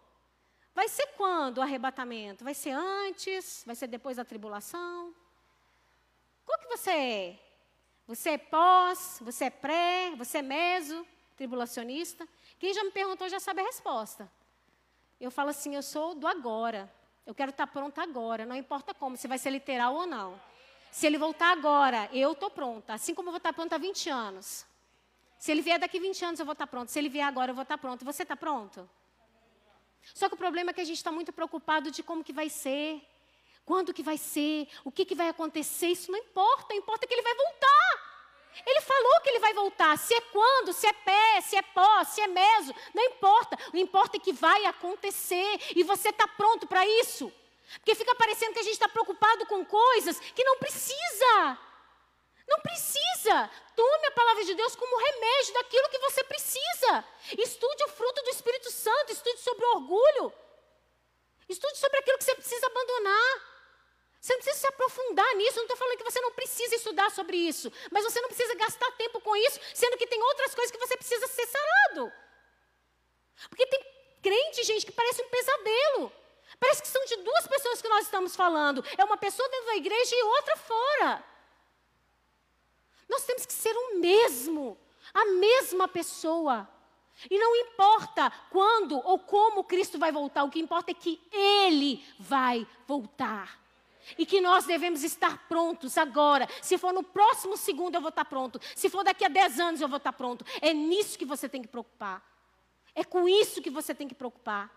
vai ser quando o arrebatamento? Vai ser antes? Vai ser depois da tribulação? Qual que você é? Você é pós? Você é pré? Você é meso? Tribulacionista? Quem já me perguntou já sabe a resposta. Eu falo assim, eu sou do agora. Eu quero estar pronta agora, não importa como, se vai ser literal ou não. Se ele voltar agora, eu estou pronta. Assim como eu vou estar pronta há 20 anos. Se ele vier daqui 20 anos, eu vou estar pronta. Se ele vier agora, eu vou estar pronto. Você está pronto? Só que o problema é que a gente está muito preocupado de como que vai ser, quando que vai ser, o que, que vai acontecer. Isso não importa, importa que ele vai voltar. Ele falou que ele vai voltar. Se é quando, se é pé, se é pó, se é meso, não importa. O importa é que vai acontecer e você está pronto para isso. Porque fica parecendo que a gente está preocupado com coisas que não precisa. Não precisa. Tome a palavra de Deus como remédio daquilo que você precisa. Estude o fruto do Espírito Santo, estude sobre o orgulho. Estude sobre aquilo que você precisa abandonar. Você não precisa se aprofundar nisso. Eu não estou falando que você não precisa estudar sobre isso. Mas você não precisa gastar tempo com isso, sendo que tem outras coisas que você precisa ser sarado. Porque tem crente, gente, que parece um pesadelo. Parece que são de duas pessoas que nós estamos falando. É uma pessoa dentro da igreja e outra fora. Nós temos que ser o mesmo, a mesma pessoa. E não importa quando ou como Cristo vai voltar, o que importa é que Ele vai voltar. E que nós devemos estar prontos agora. Se for no próximo segundo, eu vou estar pronto. Se for daqui a 10 anos, eu vou estar pronto. É nisso que você tem que preocupar. É com isso que você tem que preocupar.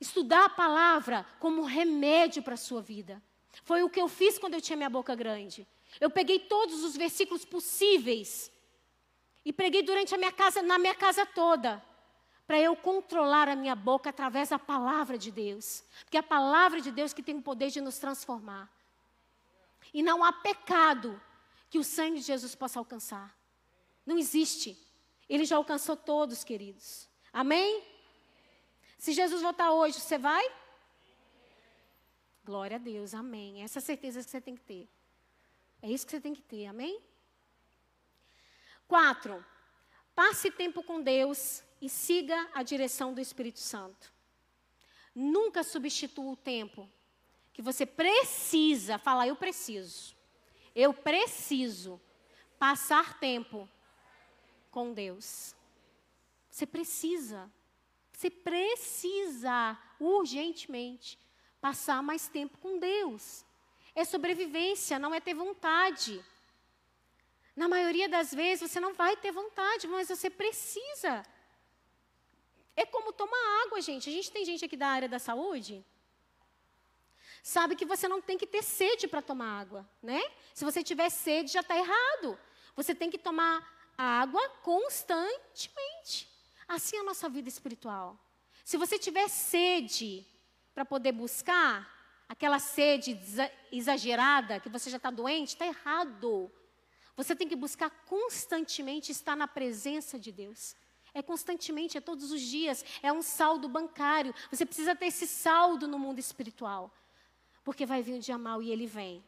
Estudar a palavra como remédio para a sua vida. Foi o que eu fiz quando eu tinha minha boca grande. Eu peguei todos os versículos possíveis e preguei durante a minha casa, na minha casa toda para eu controlar a minha boca através da palavra de Deus. Porque é a palavra de Deus que tem o poder de nos transformar. E não há pecado que o sangue de Jesus possa alcançar. Não existe. Ele já alcançou todos, queridos. Amém? Se Jesus voltar hoje, você vai? Glória a Deus, amém. Essa é a certeza que você tem que ter. É isso que você tem que ter, amém? Quatro, passe tempo com Deus e siga a direção do Espírito Santo. Nunca substitua o tempo que você precisa falar, eu preciso. Eu preciso passar tempo com Deus. Você precisa. Você precisa urgentemente passar mais tempo com Deus. É sobrevivência, não é ter vontade. Na maioria das vezes você não vai ter vontade, mas você precisa é como tomar água, gente. A gente tem gente aqui da área da saúde. sabe que você não tem que ter sede para tomar água, né? Se você tiver sede, já está errado. Você tem que tomar água constantemente. Assim é a nossa vida espiritual. Se você tiver sede para poder buscar, aquela sede exagerada, que você já está doente, está errado. Você tem que buscar constantemente estar na presença de Deus. É constantemente, é todos os dias, é um saldo bancário. Você precisa ter esse saldo no mundo espiritual. Porque vai vir um dia mal e ele vem.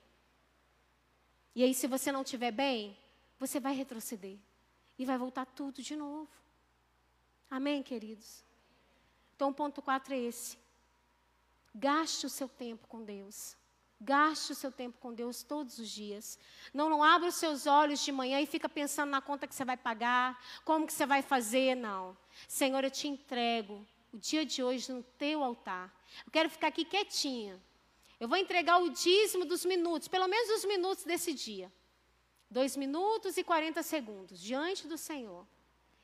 E aí, se você não estiver bem, você vai retroceder. E vai voltar tudo de novo. Amém, queridos? Então, o ponto 4 é esse. Gaste o seu tempo com Deus. Gaste o seu tempo com Deus todos os dias. Não, não abra os seus olhos de manhã e fica pensando na conta que você vai pagar, como que você vai fazer, não. Senhor, eu te entrego o dia de hoje no teu altar. Eu quero ficar aqui quietinha. Eu vou entregar o dízimo dos minutos, pelo menos os minutos desse dia. Dois minutos e 40 segundos diante do Senhor.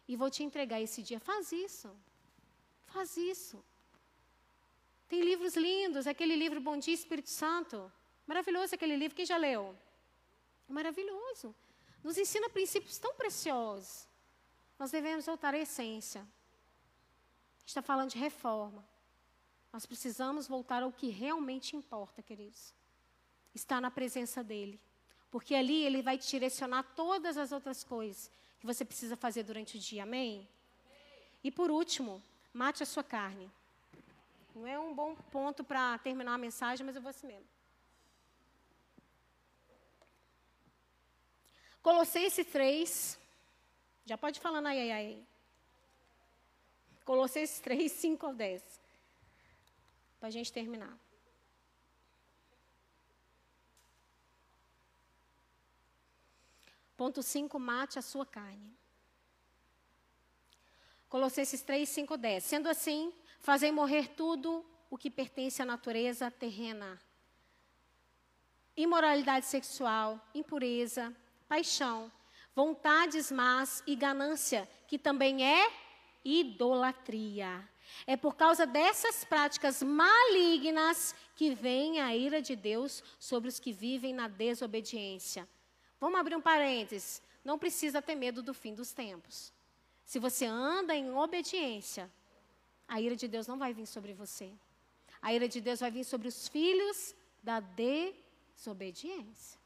E vou te entregar esse dia. Faz isso. Faz isso. Tem livros lindos, aquele livro Bom Dia Espírito Santo. Maravilhoso aquele livro, quem já leu? Maravilhoso. Nos ensina princípios tão preciosos. Nós devemos voltar à essência. Está falando de reforma. Nós precisamos voltar ao que realmente importa, queridos. Estar na presença dEle. Porque ali Ele vai te direcionar todas as outras coisas que você precisa fazer durante o dia. Amém? E por último, mate a sua carne. Não é um bom ponto para terminar a mensagem, mas eu vou assim mesmo. Colossenses 3. Já pode falar aí, aí, aí. Colossenses 3, 5 ao 10. Para a gente terminar. Ponto 5, mate a sua carne. Colossenses 3, 5, 10. Sendo assim, Fazei morrer tudo o que pertence à natureza terrena: imoralidade sexual, impureza, paixão, vontades más e ganância, que também é idolatria. É por causa dessas práticas malignas que vem a ira de Deus sobre os que vivem na desobediência. Vamos abrir um parênteses. Não precisa ter medo do fim dos tempos. Se você anda em obediência, a ira de Deus não vai vir sobre você. A ira de Deus vai vir sobre os filhos da desobediência.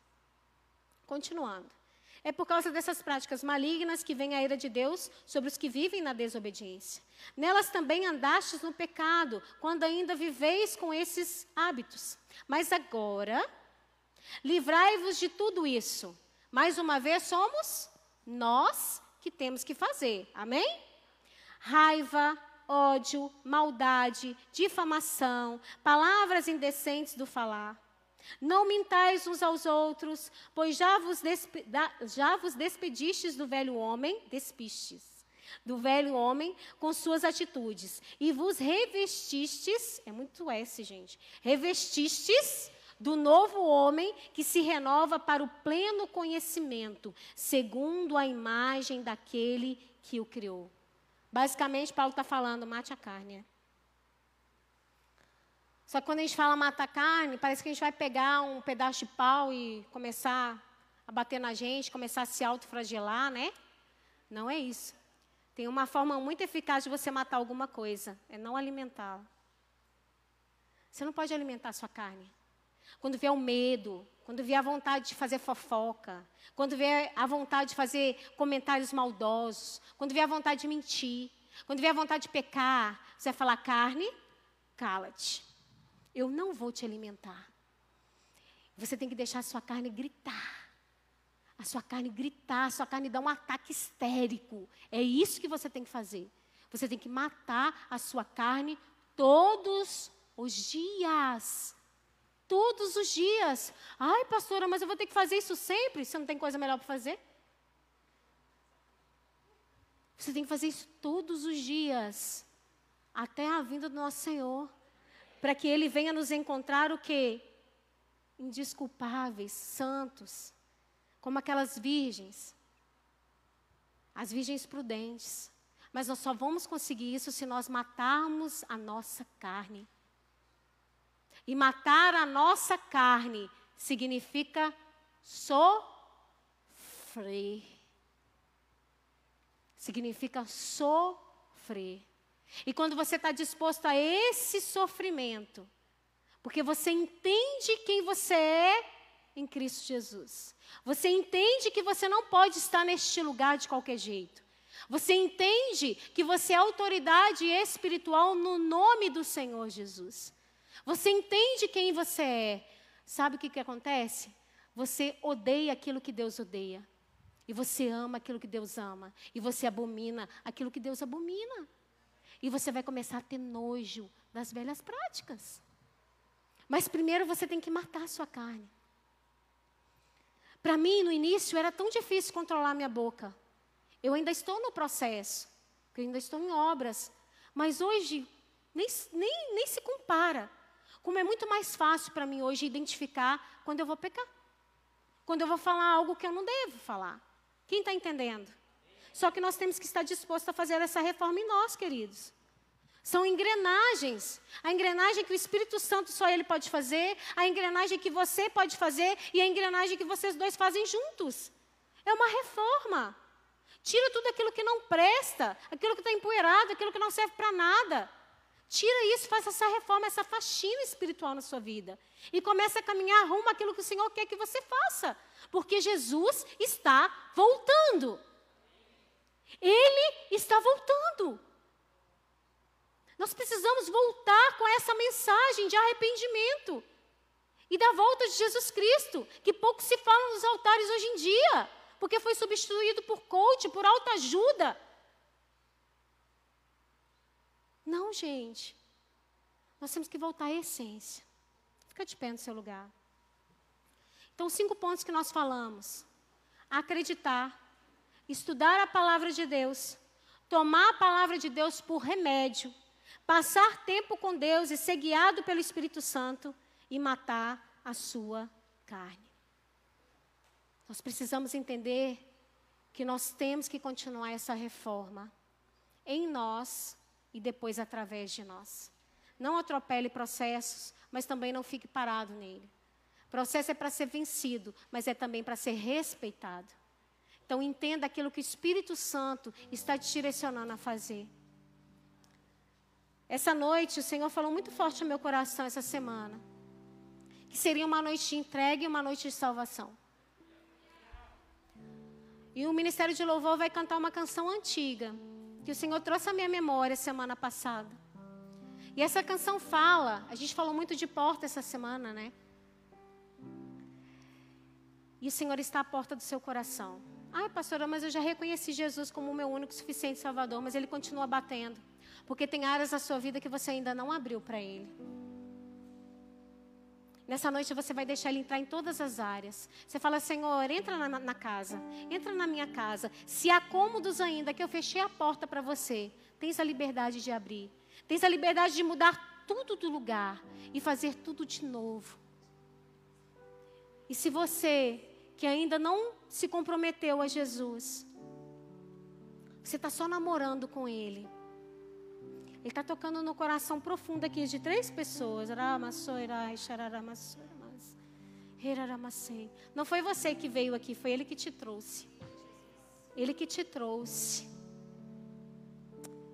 Continuando. É por causa dessas práticas malignas que vem a ira de Deus sobre os que vivem na desobediência. Nelas também andastes no pecado, quando ainda viveis com esses hábitos. Mas agora, livrai-vos de tudo isso. Mais uma vez, somos nós que temos que fazer. Amém? Raiva, ódio, maldade, difamação, palavras indecentes do falar. Não mintais uns aos outros, pois já vos, despe já vos despedistes do velho homem, despistes, do velho homem com suas atitudes, e vos revestistes, é muito S, gente, revestistes do novo homem que se renova para o pleno conhecimento, segundo a imagem daquele que o criou. Basicamente, Paulo está falando, mate a carne. Só que quando a gente fala mata a carne, parece que a gente vai pegar um pedaço de pau e começar a bater na gente, começar a se autofragelar, né? Não é isso. Tem uma forma muito eficaz de você matar alguma coisa, é não alimentá-la. Você não pode alimentar a sua carne. Quando vier o medo, quando vier a vontade de fazer fofoca, quando vier a vontade de fazer comentários maldosos, quando vier a vontade de mentir, quando vier a vontade de pecar, você vai falar: carne, cala-te. Eu não vou te alimentar. Você tem que deixar a sua carne gritar. A sua carne gritar, a sua carne dar um ataque histérico. É isso que você tem que fazer. Você tem que matar a sua carne todos os dias. Todos os dias. Ai, pastora, mas eu vou ter que fazer isso sempre? Você não tem coisa melhor para fazer? Você tem que fazer isso todos os dias. Até a vinda do nosso Senhor. Para que Ele venha nos encontrar o quê? Indisculpáveis, santos. Como aquelas virgens. As virgens prudentes. Mas nós só vamos conseguir isso se nós matarmos a nossa carne. E matar a nossa carne significa sofrer. Significa sofrer. E quando você está disposto a esse sofrimento, porque você entende quem você é em Cristo Jesus. Você entende que você não pode estar neste lugar de qualquer jeito. Você entende que você é autoridade espiritual no nome do Senhor Jesus. Você entende quem você é. Sabe o que, que acontece? Você odeia aquilo que Deus odeia. E você ama aquilo que Deus ama. E você abomina aquilo que Deus abomina. E você vai começar a ter nojo das velhas práticas. Mas primeiro você tem que matar a sua carne. Para mim, no início, era tão difícil controlar minha boca. Eu ainda estou no processo, eu ainda estou em obras. Mas hoje, nem, nem, nem se compara. Como é muito mais fácil para mim hoje identificar quando eu vou pecar. Quando eu vou falar algo que eu não devo falar. Quem está entendendo? Só que nós temos que estar dispostos a fazer essa reforma em nós, queridos. São engrenagens. A engrenagem que o Espírito Santo só ele pode fazer, a engrenagem que você pode fazer e a engrenagem que vocês dois fazem juntos. É uma reforma. Tira tudo aquilo que não presta, aquilo que está empoeirado, aquilo que não serve para nada. Tira isso, faça essa reforma, essa faxina espiritual na sua vida. E comece a caminhar rumo àquilo que o Senhor quer que você faça. Porque Jesus está voltando. Ele está voltando. Nós precisamos voltar com essa mensagem de arrependimento e da volta de Jesus Cristo, que pouco se fala nos altares hoje em dia, porque foi substituído por coach, por autoajuda. Não, gente. Nós temos que voltar à essência. Fica de pé no seu lugar. Então, cinco pontos que nós falamos: acreditar, estudar a palavra de Deus, tomar a palavra de Deus por remédio passar tempo com Deus e ser guiado pelo Espírito Santo e matar a sua carne. Nós precisamos entender que nós temos que continuar essa reforma em nós e depois através de nós. Não atropele processos, mas também não fique parado nele. Processo é para ser vencido, mas é também para ser respeitado. Então entenda aquilo que o Espírito Santo está te direcionando a fazer. Essa noite, o Senhor falou muito forte no meu coração essa semana. Que seria uma noite de entrega e uma noite de salvação. E o Ministério de Louvor vai cantar uma canção antiga, que o Senhor trouxe à minha memória semana passada. E essa canção fala, a gente falou muito de porta essa semana, né? E o Senhor está à porta do seu coração. Ai, pastora, mas eu já reconheci Jesus como o meu único suficiente Salvador, mas ele continua batendo. Porque tem áreas da sua vida que você ainda não abriu para Ele. Nessa noite você vai deixar Ele entrar em todas as áreas. Você fala, Senhor, entra na, na casa, entra na minha casa. Se há cômodos ainda que eu fechei a porta para você, tens a liberdade de abrir. Tens a liberdade de mudar tudo do lugar e fazer tudo de novo. E se você que ainda não se comprometeu a Jesus, você está só namorando com Ele. Ele está tocando no coração profundo aqui de três pessoas. Não foi você que veio aqui, foi ele que te trouxe. Ele que te trouxe.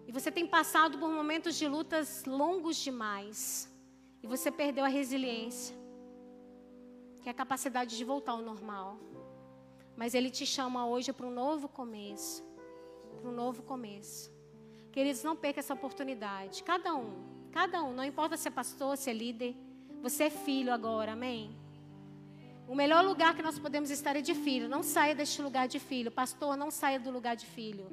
E você tem passado por momentos de lutas longos demais. E você perdeu a resiliência, que é a capacidade de voltar ao normal. Mas ele te chama hoje para um novo começo. Para um novo começo. Queridos, não perca essa oportunidade. Cada um, cada um, não importa se é pastor, se é líder, você é filho agora, amém? O melhor lugar que nós podemos estar é de filho. Não saia deste lugar de filho. Pastor, não saia do lugar de filho.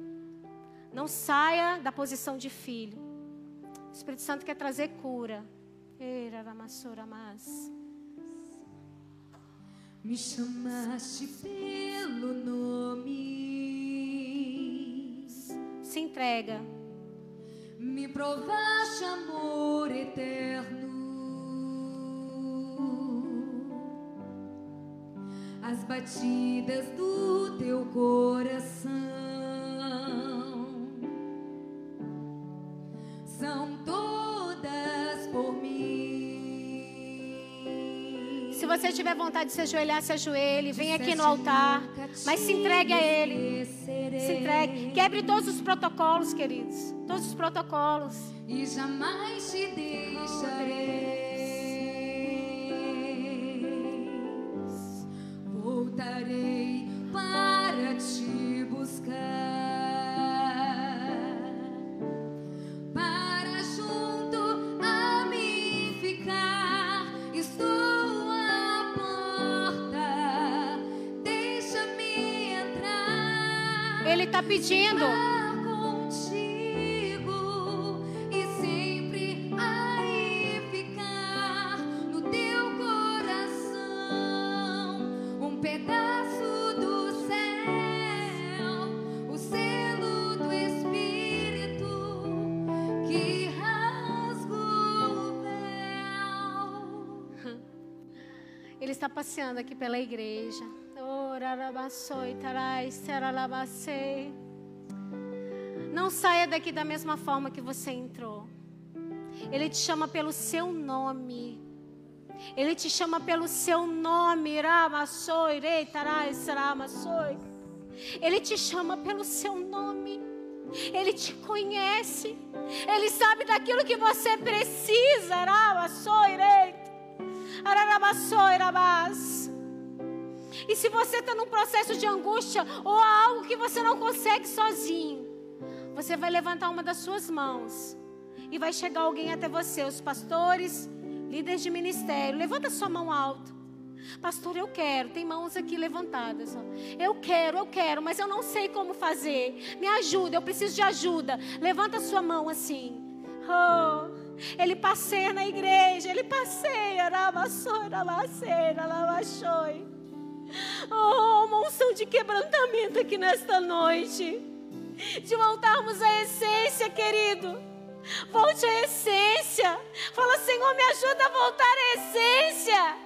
Não saia da posição de filho. O Espírito Santo quer trazer cura. Me chamaste pelo nome. Se entrega me provaste amor eterno. As batidas do teu coração você tiver vontade de se ajoelhar, se ajoelhe. Vem aqui no altar. Mas se entregue a Ele. Se entregue. Quebre todos os protocolos, queridos. Todos os protocolos. E jamais te deixarei. Voltarei para te buscar. Ele está passeando aqui pela igreja. Não saia daqui da mesma forma que você entrou. Ele te chama pelo seu nome. Ele te chama pelo seu nome. Ele te chama pelo seu nome. Ele te conhece. Ele sabe daquilo que você precisa. Ramassoi, rei. E se você está num processo de angústia ou há algo que você não consegue sozinho, você vai levantar uma das suas mãos e vai chegar alguém até você, os pastores, líderes de ministério. Levanta sua mão alto. Pastor, eu quero. Tem mãos aqui levantadas. Eu quero, eu quero, mas eu não sei como fazer. Me ajuda, eu preciso de ajuda. Levanta sua mão assim. Oh, ele passeia na igreja, ele passeia. Ramassoi, ramassei, ramassoi. Oh, uma unção de quebrantamento aqui nesta noite. De voltarmos à essência, querido. Volte à essência. Fala, Senhor, me ajuda a voltar à essência.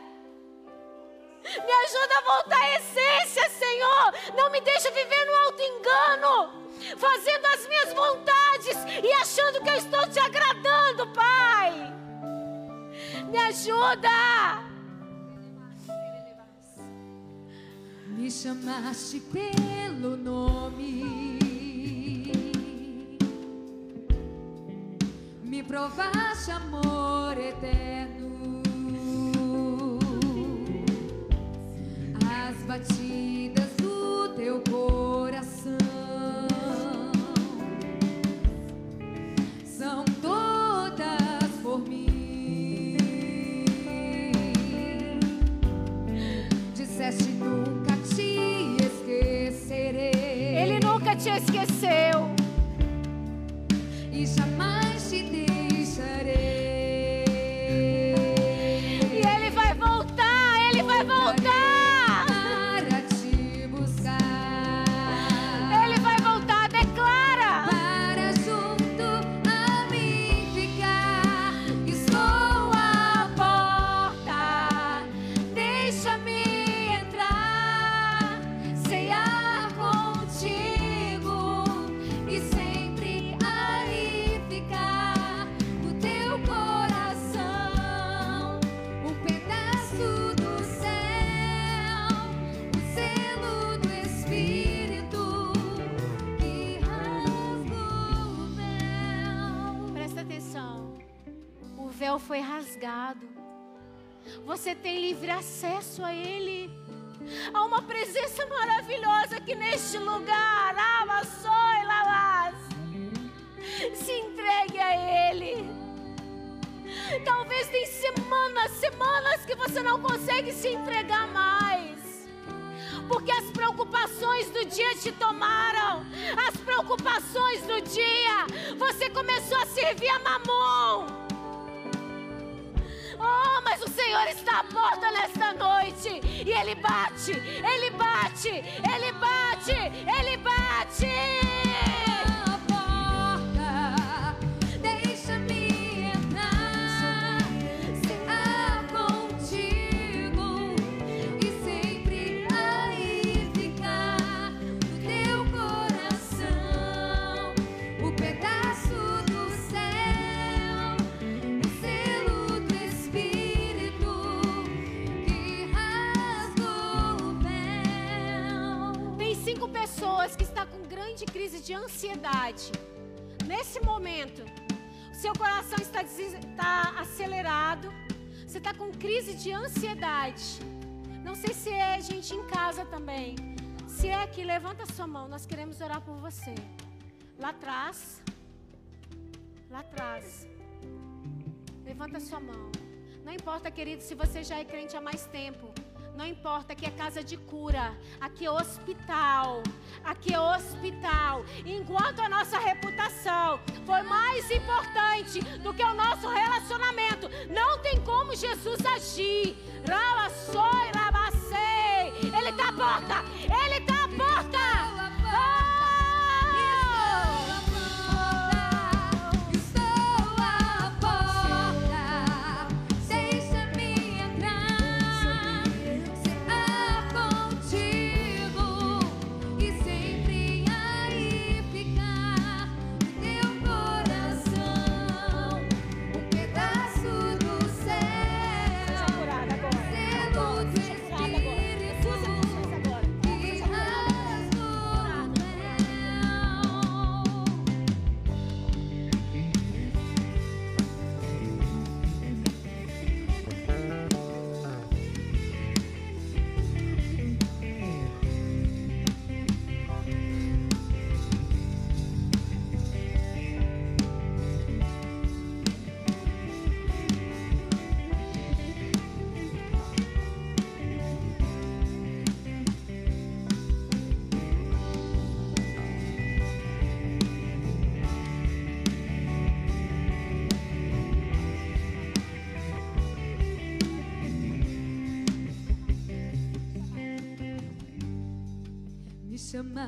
Me ajuda a voltar à essência, Senhor. Não me deixa viver no alto engano. Fazendo as minhas vontades e achando que eu estou te agradando, Pai. Me ajuda. Me chamaste pelo nome, me provaste amor eterno. As batidas do teu coração véu foi rasgado. Você tem livre acesso a Ele. Há uma presença maravilhosa aqui neste lugar. Amassoi, lavas. Se entregue a Ele. Talvez tem semanas, semanas que você não consegue se entregar mais. Porque as preocupações do dia te tomaram. As preocupações do dia. Você começou a servir a mamon. Oh, mas o Senhor está à porta nesta noite. E Ele bate, Ele bate, Ele bate, Ele bate. Crise de ansiedade, nesse momento, seu coração está, está acelerado, você está com crise de ansiedade. Não sei se é gente em casa também. Se é aqui, levanta sua mão, nós queremos orar por você. Lá atrás, lá atrás, levanta sua mão. Não importa, querido, se você já é crente há mais tempo. Não importa, aqui é casa de cura, aqui é hospital, aqui é hospital. Enquanto a nossa reputação foi mais importante do que o nosso relacionamento, não tem como Jesus agir. Ele está à porta, ele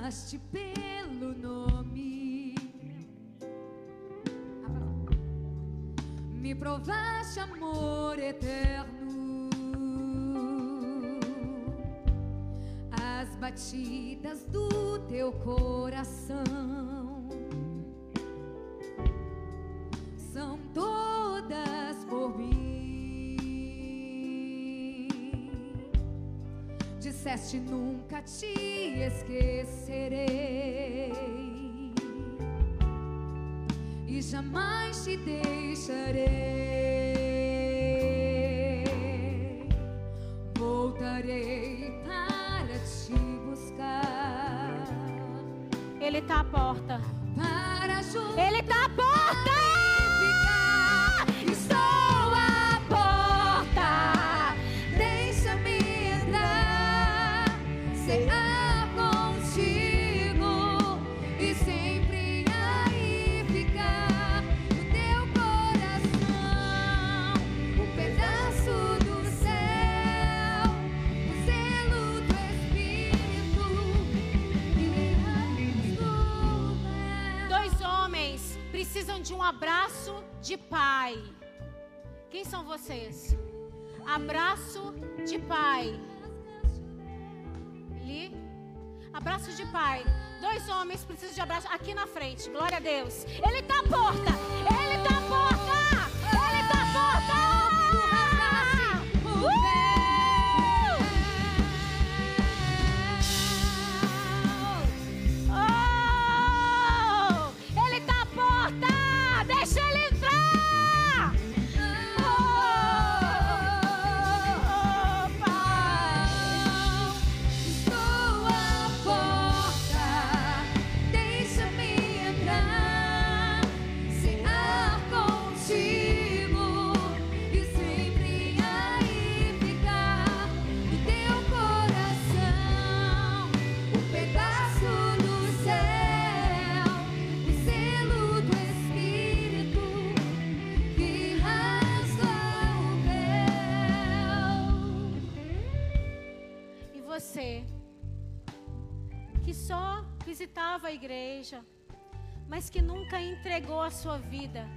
chamaste pelo nome, me provaste amor eterno, as batidas do teu coração Disseste nunca te esquecerei e jamais te deixarei. São vocês? Abraço de pai. Ali. Abraço de pai. Dois homens precisam de abraço aqui na frente. Glória a Deus. Ele está à porta. Ele que nunca entregou a sua vida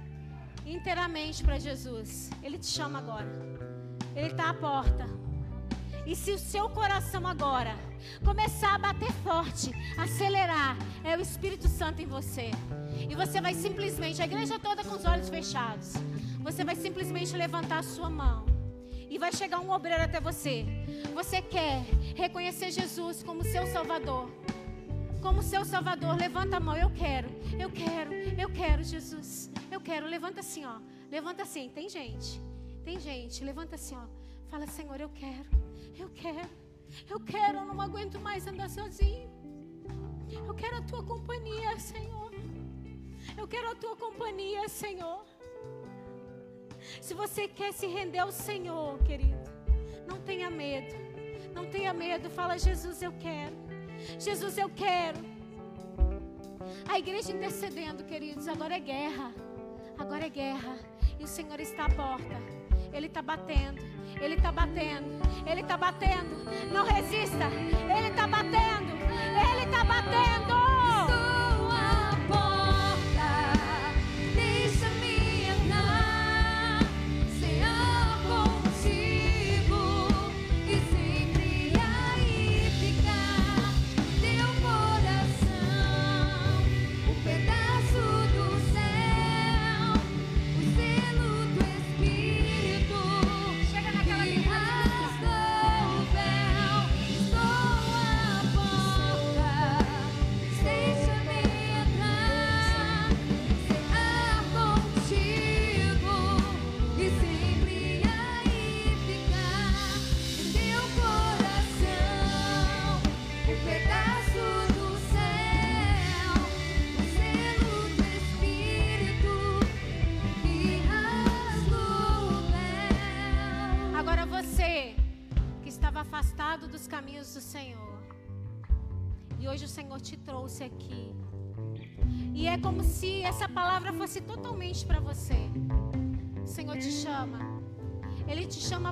inteiramente para Jesus, Ele te chama agora. Ele está à porta. E se o seu coração agora começar a bater forte, acelerar, é o Espírito Santo em você. E você vai simplesmente, a igreja toda com os olhos fechados, você vai simplesmente levantar a sua mão. E vai chegar um obreiro até você. Você quer reconhecer Jesus como seu Salvador? Como seu Salvador, levanta a mão. Eu quero, eu quero, eu quero, Jesus. Eu quero. Levanta assim, ó. Levanta assim. Tem gente, tem gente. Levanta assim, ó. Fala, Senhor, eu quero, eu quero, eu quero. Eu não aguento mais andar sozinho. Eu quero a tua companhia, Senhor. Eu quero a tua companhia, Senhor. Se você quer se render ao Senhor, querido, não tenha medo. Não tenha medo. Fala, Jesus, eu quero. Jesus, eu quero. A igreja intercedendo, queridos. Agora é guerra. Agora é guerra. E o Senhor está à porta. Ele está batendo. Ele está batendo. Ele está batendo. Não resista. Ele está batendo. Ele está batendo.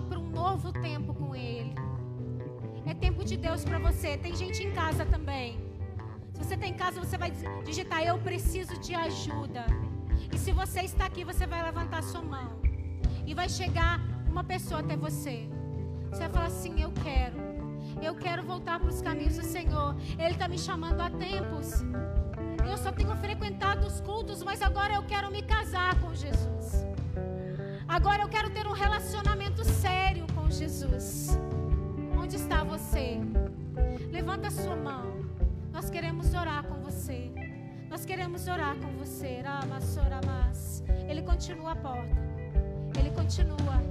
Para um novo tempo com Ele. É tempo de Deus para você. Tem gente em casa também. Se você está em casa, você vai digitar: Eu preciso de ajuda. E se você está aqui, você vai levantar sua mão. E vai chegar uma pessoa até você. Você vai falar assim: Eu quero. Eu quero voltar para os caminhos do Senhor. Ele está me chamando há tempos. Eu só tenho frequentado os cultos, mas agora eu quero me casar com Jesus. Agora eu quero ter um relacionamento sério com Jesus. Onde está você? Levanta a sua mão. Nós queremos orar com você. Nós queremos orar com você. Ele continua a porta. Ele continua.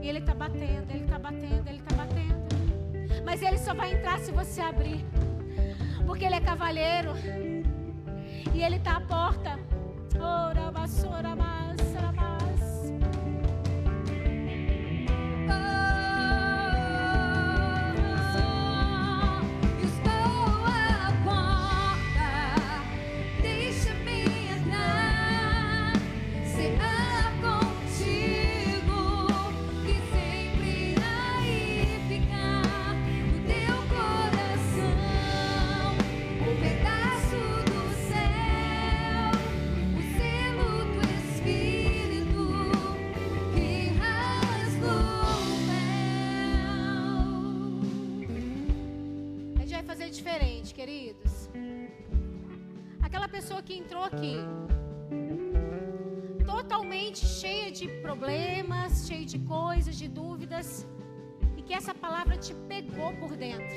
E ele está batendo, ele está batendo, ele está batendo. Mas ele só vai entrar se você abrir. Porque ele é cavalheiro. E ele está à porta. Ora, vassoura, massa, Estou Aquela pessoa que entrou aqui, totalmente cheia de problemas, cheia de coisas, de dúvidas, e que essa palavra te pegou por dentro.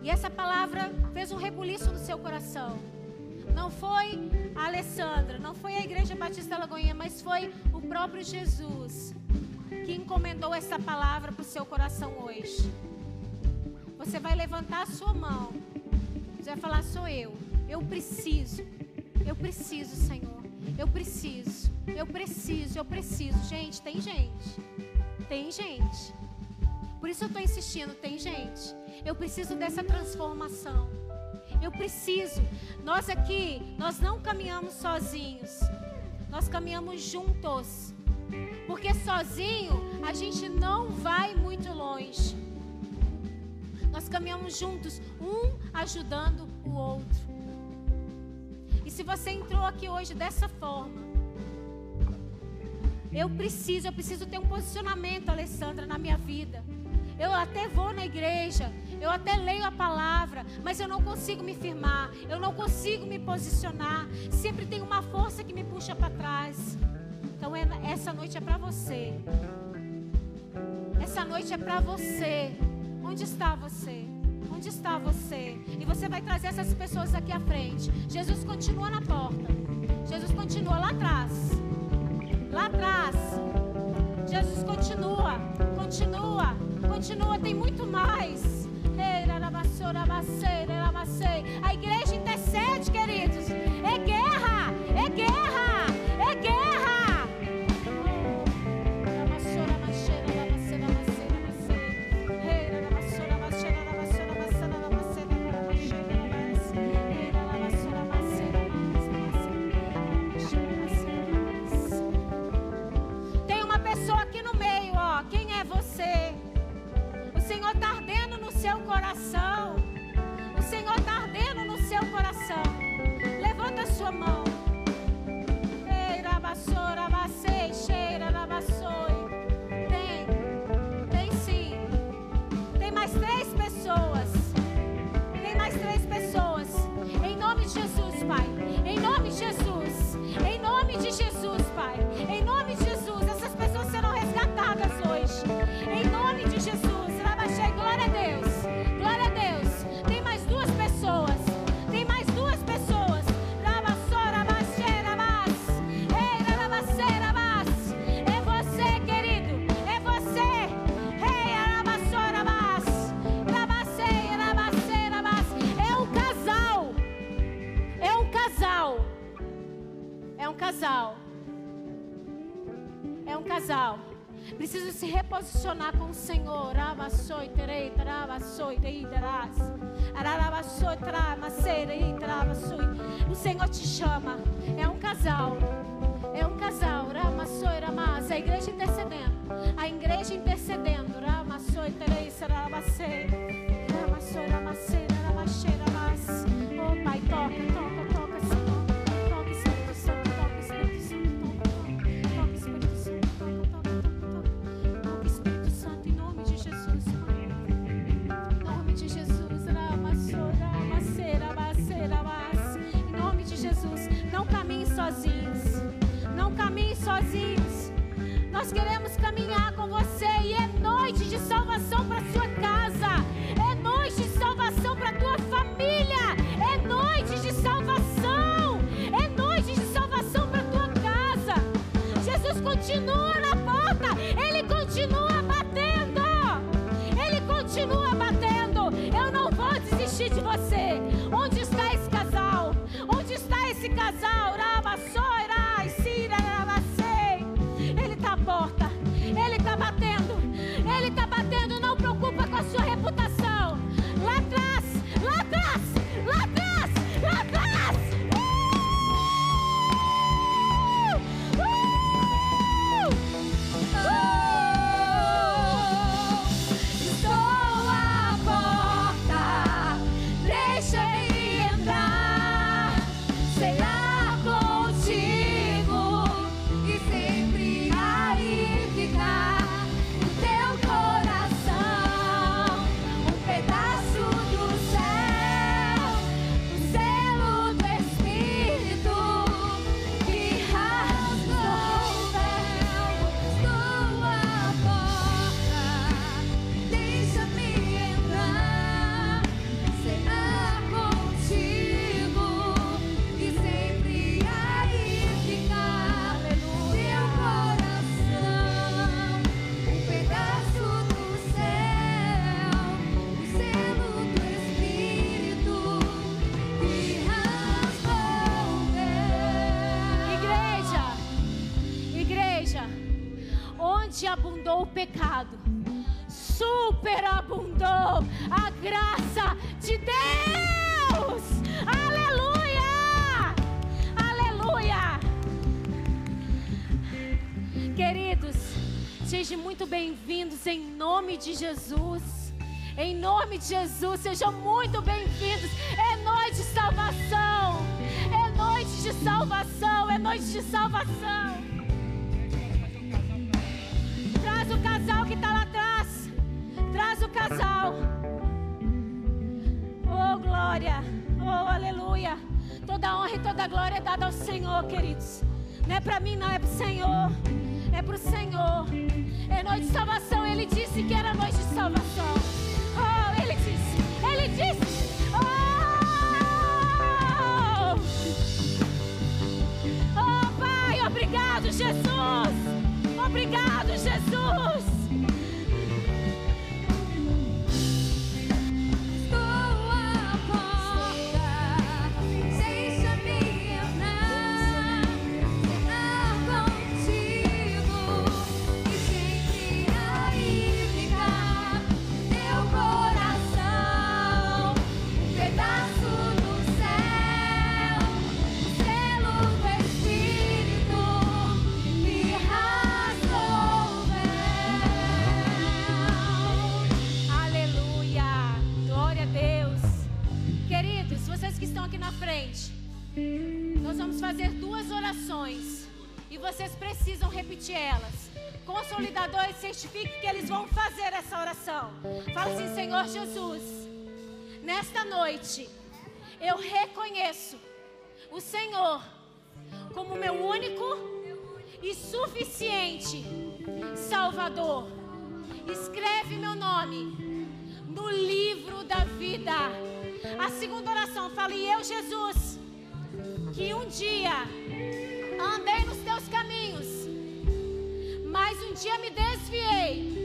E essa palavra fez um rebuliço no seu coração. Não foi a Alessandra, não foi a Igreja Batista Lagoinha, mas foi o próprio Jesus que encomendou essa palavra para o seu coração hoje. Você vai levantar a sua mão. Você vai falar: sou eu. Eu preciso. Eu preciso, Senhor. Eu preciso. Eu preciso. Eu preciso. Gente, tem gente. Tem gente. Por isso eu estou insistindo. Tem gente. Eu preciso dessa transformação. Eu preciso. Nós aqui, nós não caminhamos sozinhos. Nós caminhamos juntos. Porque sozinho a gente não vai muito longe. Nós caminhamos juntos, um ajudando o outro. Se você entrou aqui hoje dessa forma, eu preciso, eu preciso ter um posicionamento, Alessandra, na minha vida. Eu até vou na igreja, eu até leio a palavra, mas eu não consigo me firmar, eu não consigo me posicionar. Sempre tem uma força que me puxa para trás. Então essa noite é para você. Essa noite é para você. Onde está você? onde está você? E você vai trazer essas pessoas aqui à frente. Jesus continua na porta. Jesus continua lá atrás. Lá atrás. Jesus continua, continua, continua. Tem muito mais. A igreja intercede, queridos. É guerra. seu coração. se reposicionar com o Senhor. Ah, Rabassoi, terei, tarabassoi, reidarás. Ararabassoi, tramassei, reitarabassoi. O Senhor te chama. É um casal. É um casal. Ramassoi, ramas. A igreja intercedendo. A igreja intercedendo. Ramassoi, terei, sarabassei. nós queremos caminhar com você e é noite de salvação para sua casa, é noite de salvação para tua família, é noite de salvação, é noite de salvação para tua casa. Jesus continua nome de Jesus. Sejam muito bem-vindos. É noite de salvação. É noite de salvação. É noite de salvação. Traz o casal que está lá atrás. Traz o casal. Oh, glória. Oh, aleluia. Toda honra e toda glória é dada ao Senhor, queridos. Não é para mim, não. É para o Senhor. É para o Senhor. É noite de salvação. Fala assim, Senhor Jesus, nesta noite eu reconheço o Senhor como meu único e suficiente Salvador. Escreve meu nome no livro da vida. A segunda oração, fala, e eu, Jesus, que um dia andei nos teus caminhos, mas um dia me desviei.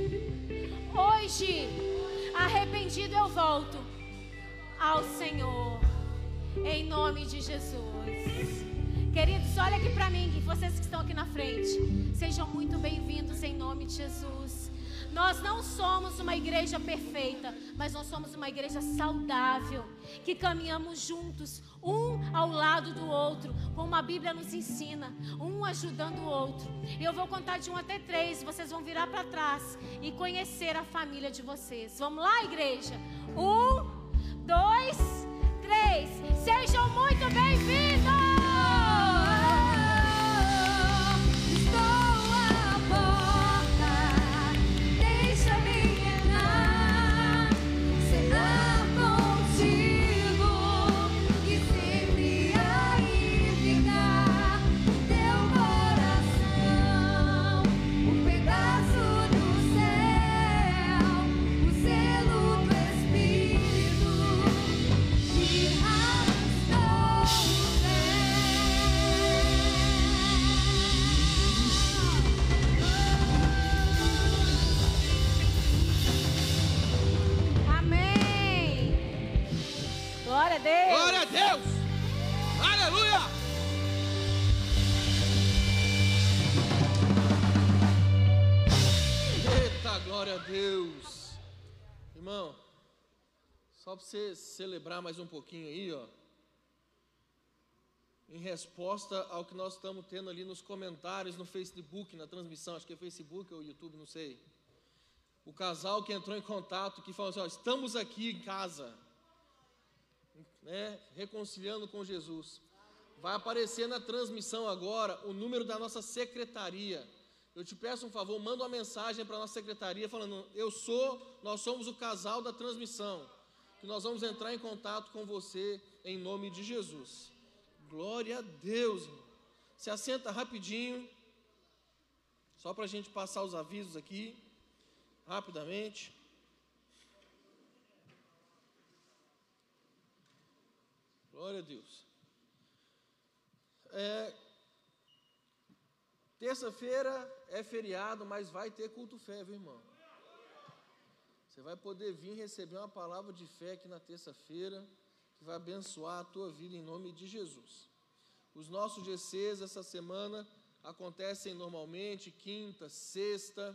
Hoje, arrependido, eu volto ao Senhor, em nome de Jesus. Queridos, olha aqui para mim, vocês que estão aqui na frente, sejam muito bem-vindos em nome de Jesus. Nós não somos uma igreja perfeita, mas nós somos uma igreja saudável, que caminhamos juntos, um ao lado do outro, como a Bíblia nos ensina, um ajudando o outro. Eu vou contar de um até três, vocês vão virar para trás e conhecer a família de vocês. Vamos lá, igreja? Um, dois, três. Sejam muito bem-vindos! A Deus! Glória a Deus! Aleluia! Eita, glória a Deus! Irmão, só para você celebrar mais um pouquinho aí, ó. Em resposta ao que nós estamos tendo ali nos comentários no Facebook, na transmissão, acho que é Facebook ou YouTube, não sei. O casal que entrou em contato, que falou assim: ó, estamos aqui em casa, né, reconciliando com Jesus. Vai aparecer na transmissão agora o número da nossa secretaria. Eu te peço um favor, manda uma mensagem para a nossa secretaria falando: Eu sou, nós somos o casal da transmissão. Que nós vamos entrar em contato com você em nome de Jesus. Glória a Deus. irmão. Se assenta rapidinho, só para a gente passar os avisos aqui, rapidamente. Glória a Deus. É, Terça-feira é feriado, mas vai ter culto fé, viu, irmão? Você vai poder vir receber uma palavra de fé aqui na terça-feira, que vai abençoar a tua vida em nome de Jesus. Os nossos GCs essa semana acontecem normalmente, quinta, sexta,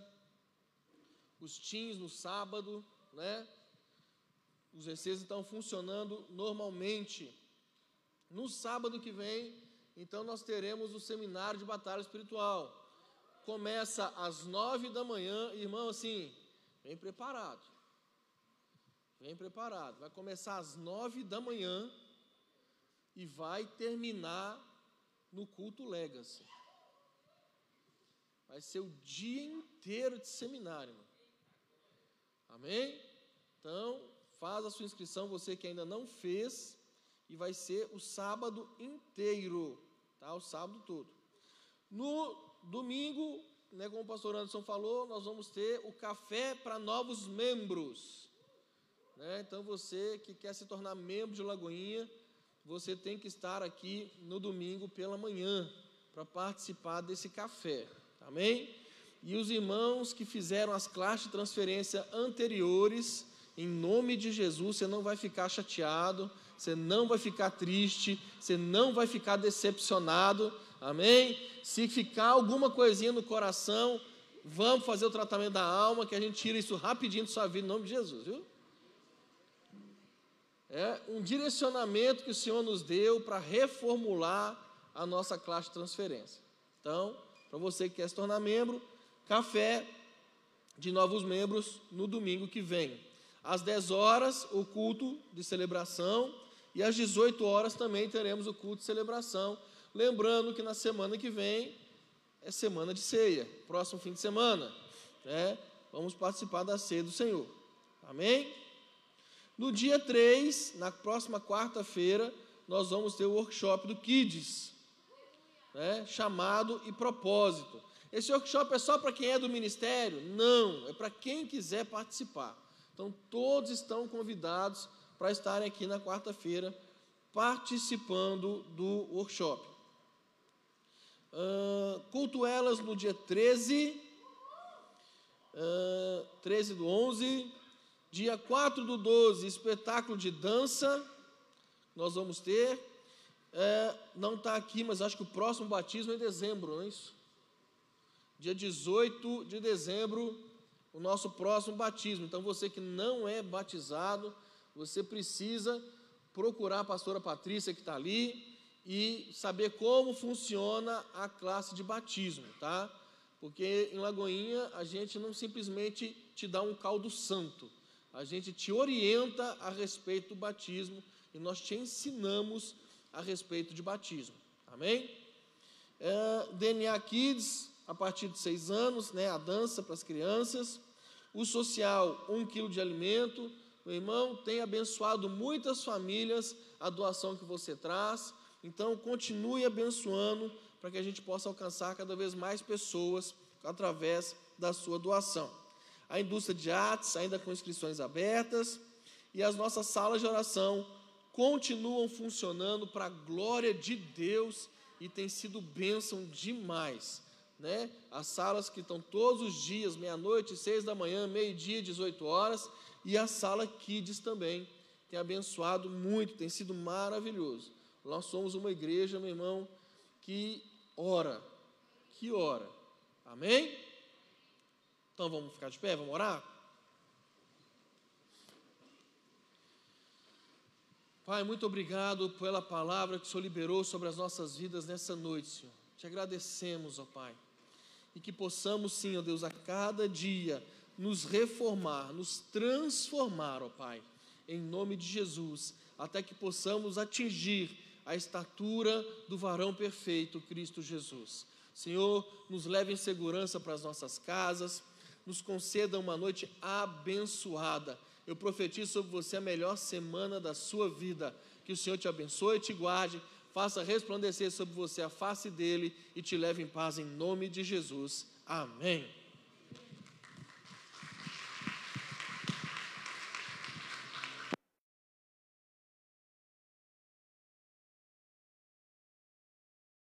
os teens no sábado, né? Os GCs estão funcionando normalmente. No sábado que vem, então nós teremos o seminário de batalha espiritual. Começa às nove da manhã, irmão, assim, vem preparado. Vem preparado. Vai começar às nove da manhã e vai terminar no culto Legacy. Vai ser o dia inteiro de seminário, irmão. Amém? Então, faz a sua inscrição, você que ainda não fez, e vai ser o sábado inteiro, tá? O sábado todo. No domingo, né, como o pastor Anderson falou, nós vamos ter o café para novos membros. Né? Então, você que quer se tornar membro de Lagoinha, você tem que estar aqui no domingo pela manhã para participar desse café. Amém? E os irmãos que fizeram as classes de transferência anteriores, em nome de Jesus, você não vai ficar chateado, você não vai ficar triste, você não vai ficar decepcionado. Amém? Se ficar alguma coisinha no coração, vamos fazer o tratamento da alma, que a gente tira isso rapidinho de sua vida, em nome de Jesus, viu? É um direcionamento que o Senhor nos deu para reformular a nossa classe de transferência. Então, para você que quer se tornar membro, café de novos membros no domingo que vem. Às 10 horas, o culto de celebração, e às 18 horas também teremos o culto de celebração. Lembrando que na semana que vem é semana de ceia, próximo fim de semana, né? Vamos participar da ceia do Senhor. Amém? No dia 3, na próxima quarta-feira, nós vamos ter o workshop do Kids, né? chamado e propósito. Esse workshop é só para quem é do ministério? Não, é para quem quiser participar. Então, todos estão convidados para estarem aqui na quarta-feira participando do workshop. Ah, culto elas no dia 13, ah, 13 do 11, dia 4 do 12, espetáculo de dança, nós vamos ter. É, não está aqui, mas acho que o próximo batismo é em dezembro, não é isso? Dia 18 de dezembro, o nosso próximo batismo. Então, você que não é batizado, você precisa procurar a pastora Patrícia que está ali e saber como funciona a classe de batismo, tá? Porque em Lagoinha a gente não simplesmente te dá um caldo santo, a gente te orienta a respeito do batismo e nós te ensinamos a respeito de batismo, amém? É, DNA Kids, a partir de seis anos, né, a dança para as crianças. O social, um quilo de alimento. Meu irmão, tem abençoado muitas famílias a doação que você traz. Então, continue abençoando para que a gente possa alcançar cada vez mais pessoas através da sua doação. A indústria de artes, ainda com inscrições abertas. E as nossas salas de oração continuam funcionando para a glória de Deus e tem sido bênção demais. Né? As salas que estão todos os dias, meia-noite, seis da manhã, meio-dia, 18 horas, e a sala Kids também tem abençoado muito, tem sido maravilhoso. Nós somos uma igreja, meu irmão, que ora, que ora. Amém? Então vamos ficar de pé, vamos orar? Pai, muito obrigado pela palavra que o Senhor liberou sobre as nossas vidas nessa noite, Senhor. Te agradecemos, ó Pai. E que possamos, sim, ó Deus, a cada dia nos reformar, nos transformar, ó Pai, em nome de Jesus, até que possamos atingir a estatura do varão perfeito, Cristo Jesus. Senhor, nos leve em segurança para as nossas casas, nos conceda uma noite abençoada. Eu profetizo sobre você a melhor semana da sua vida. Que o Senhor te abençoe e te guarde, faça resplandecer sobre você a face dele e te leve em paz em nome de Jesus. Amém.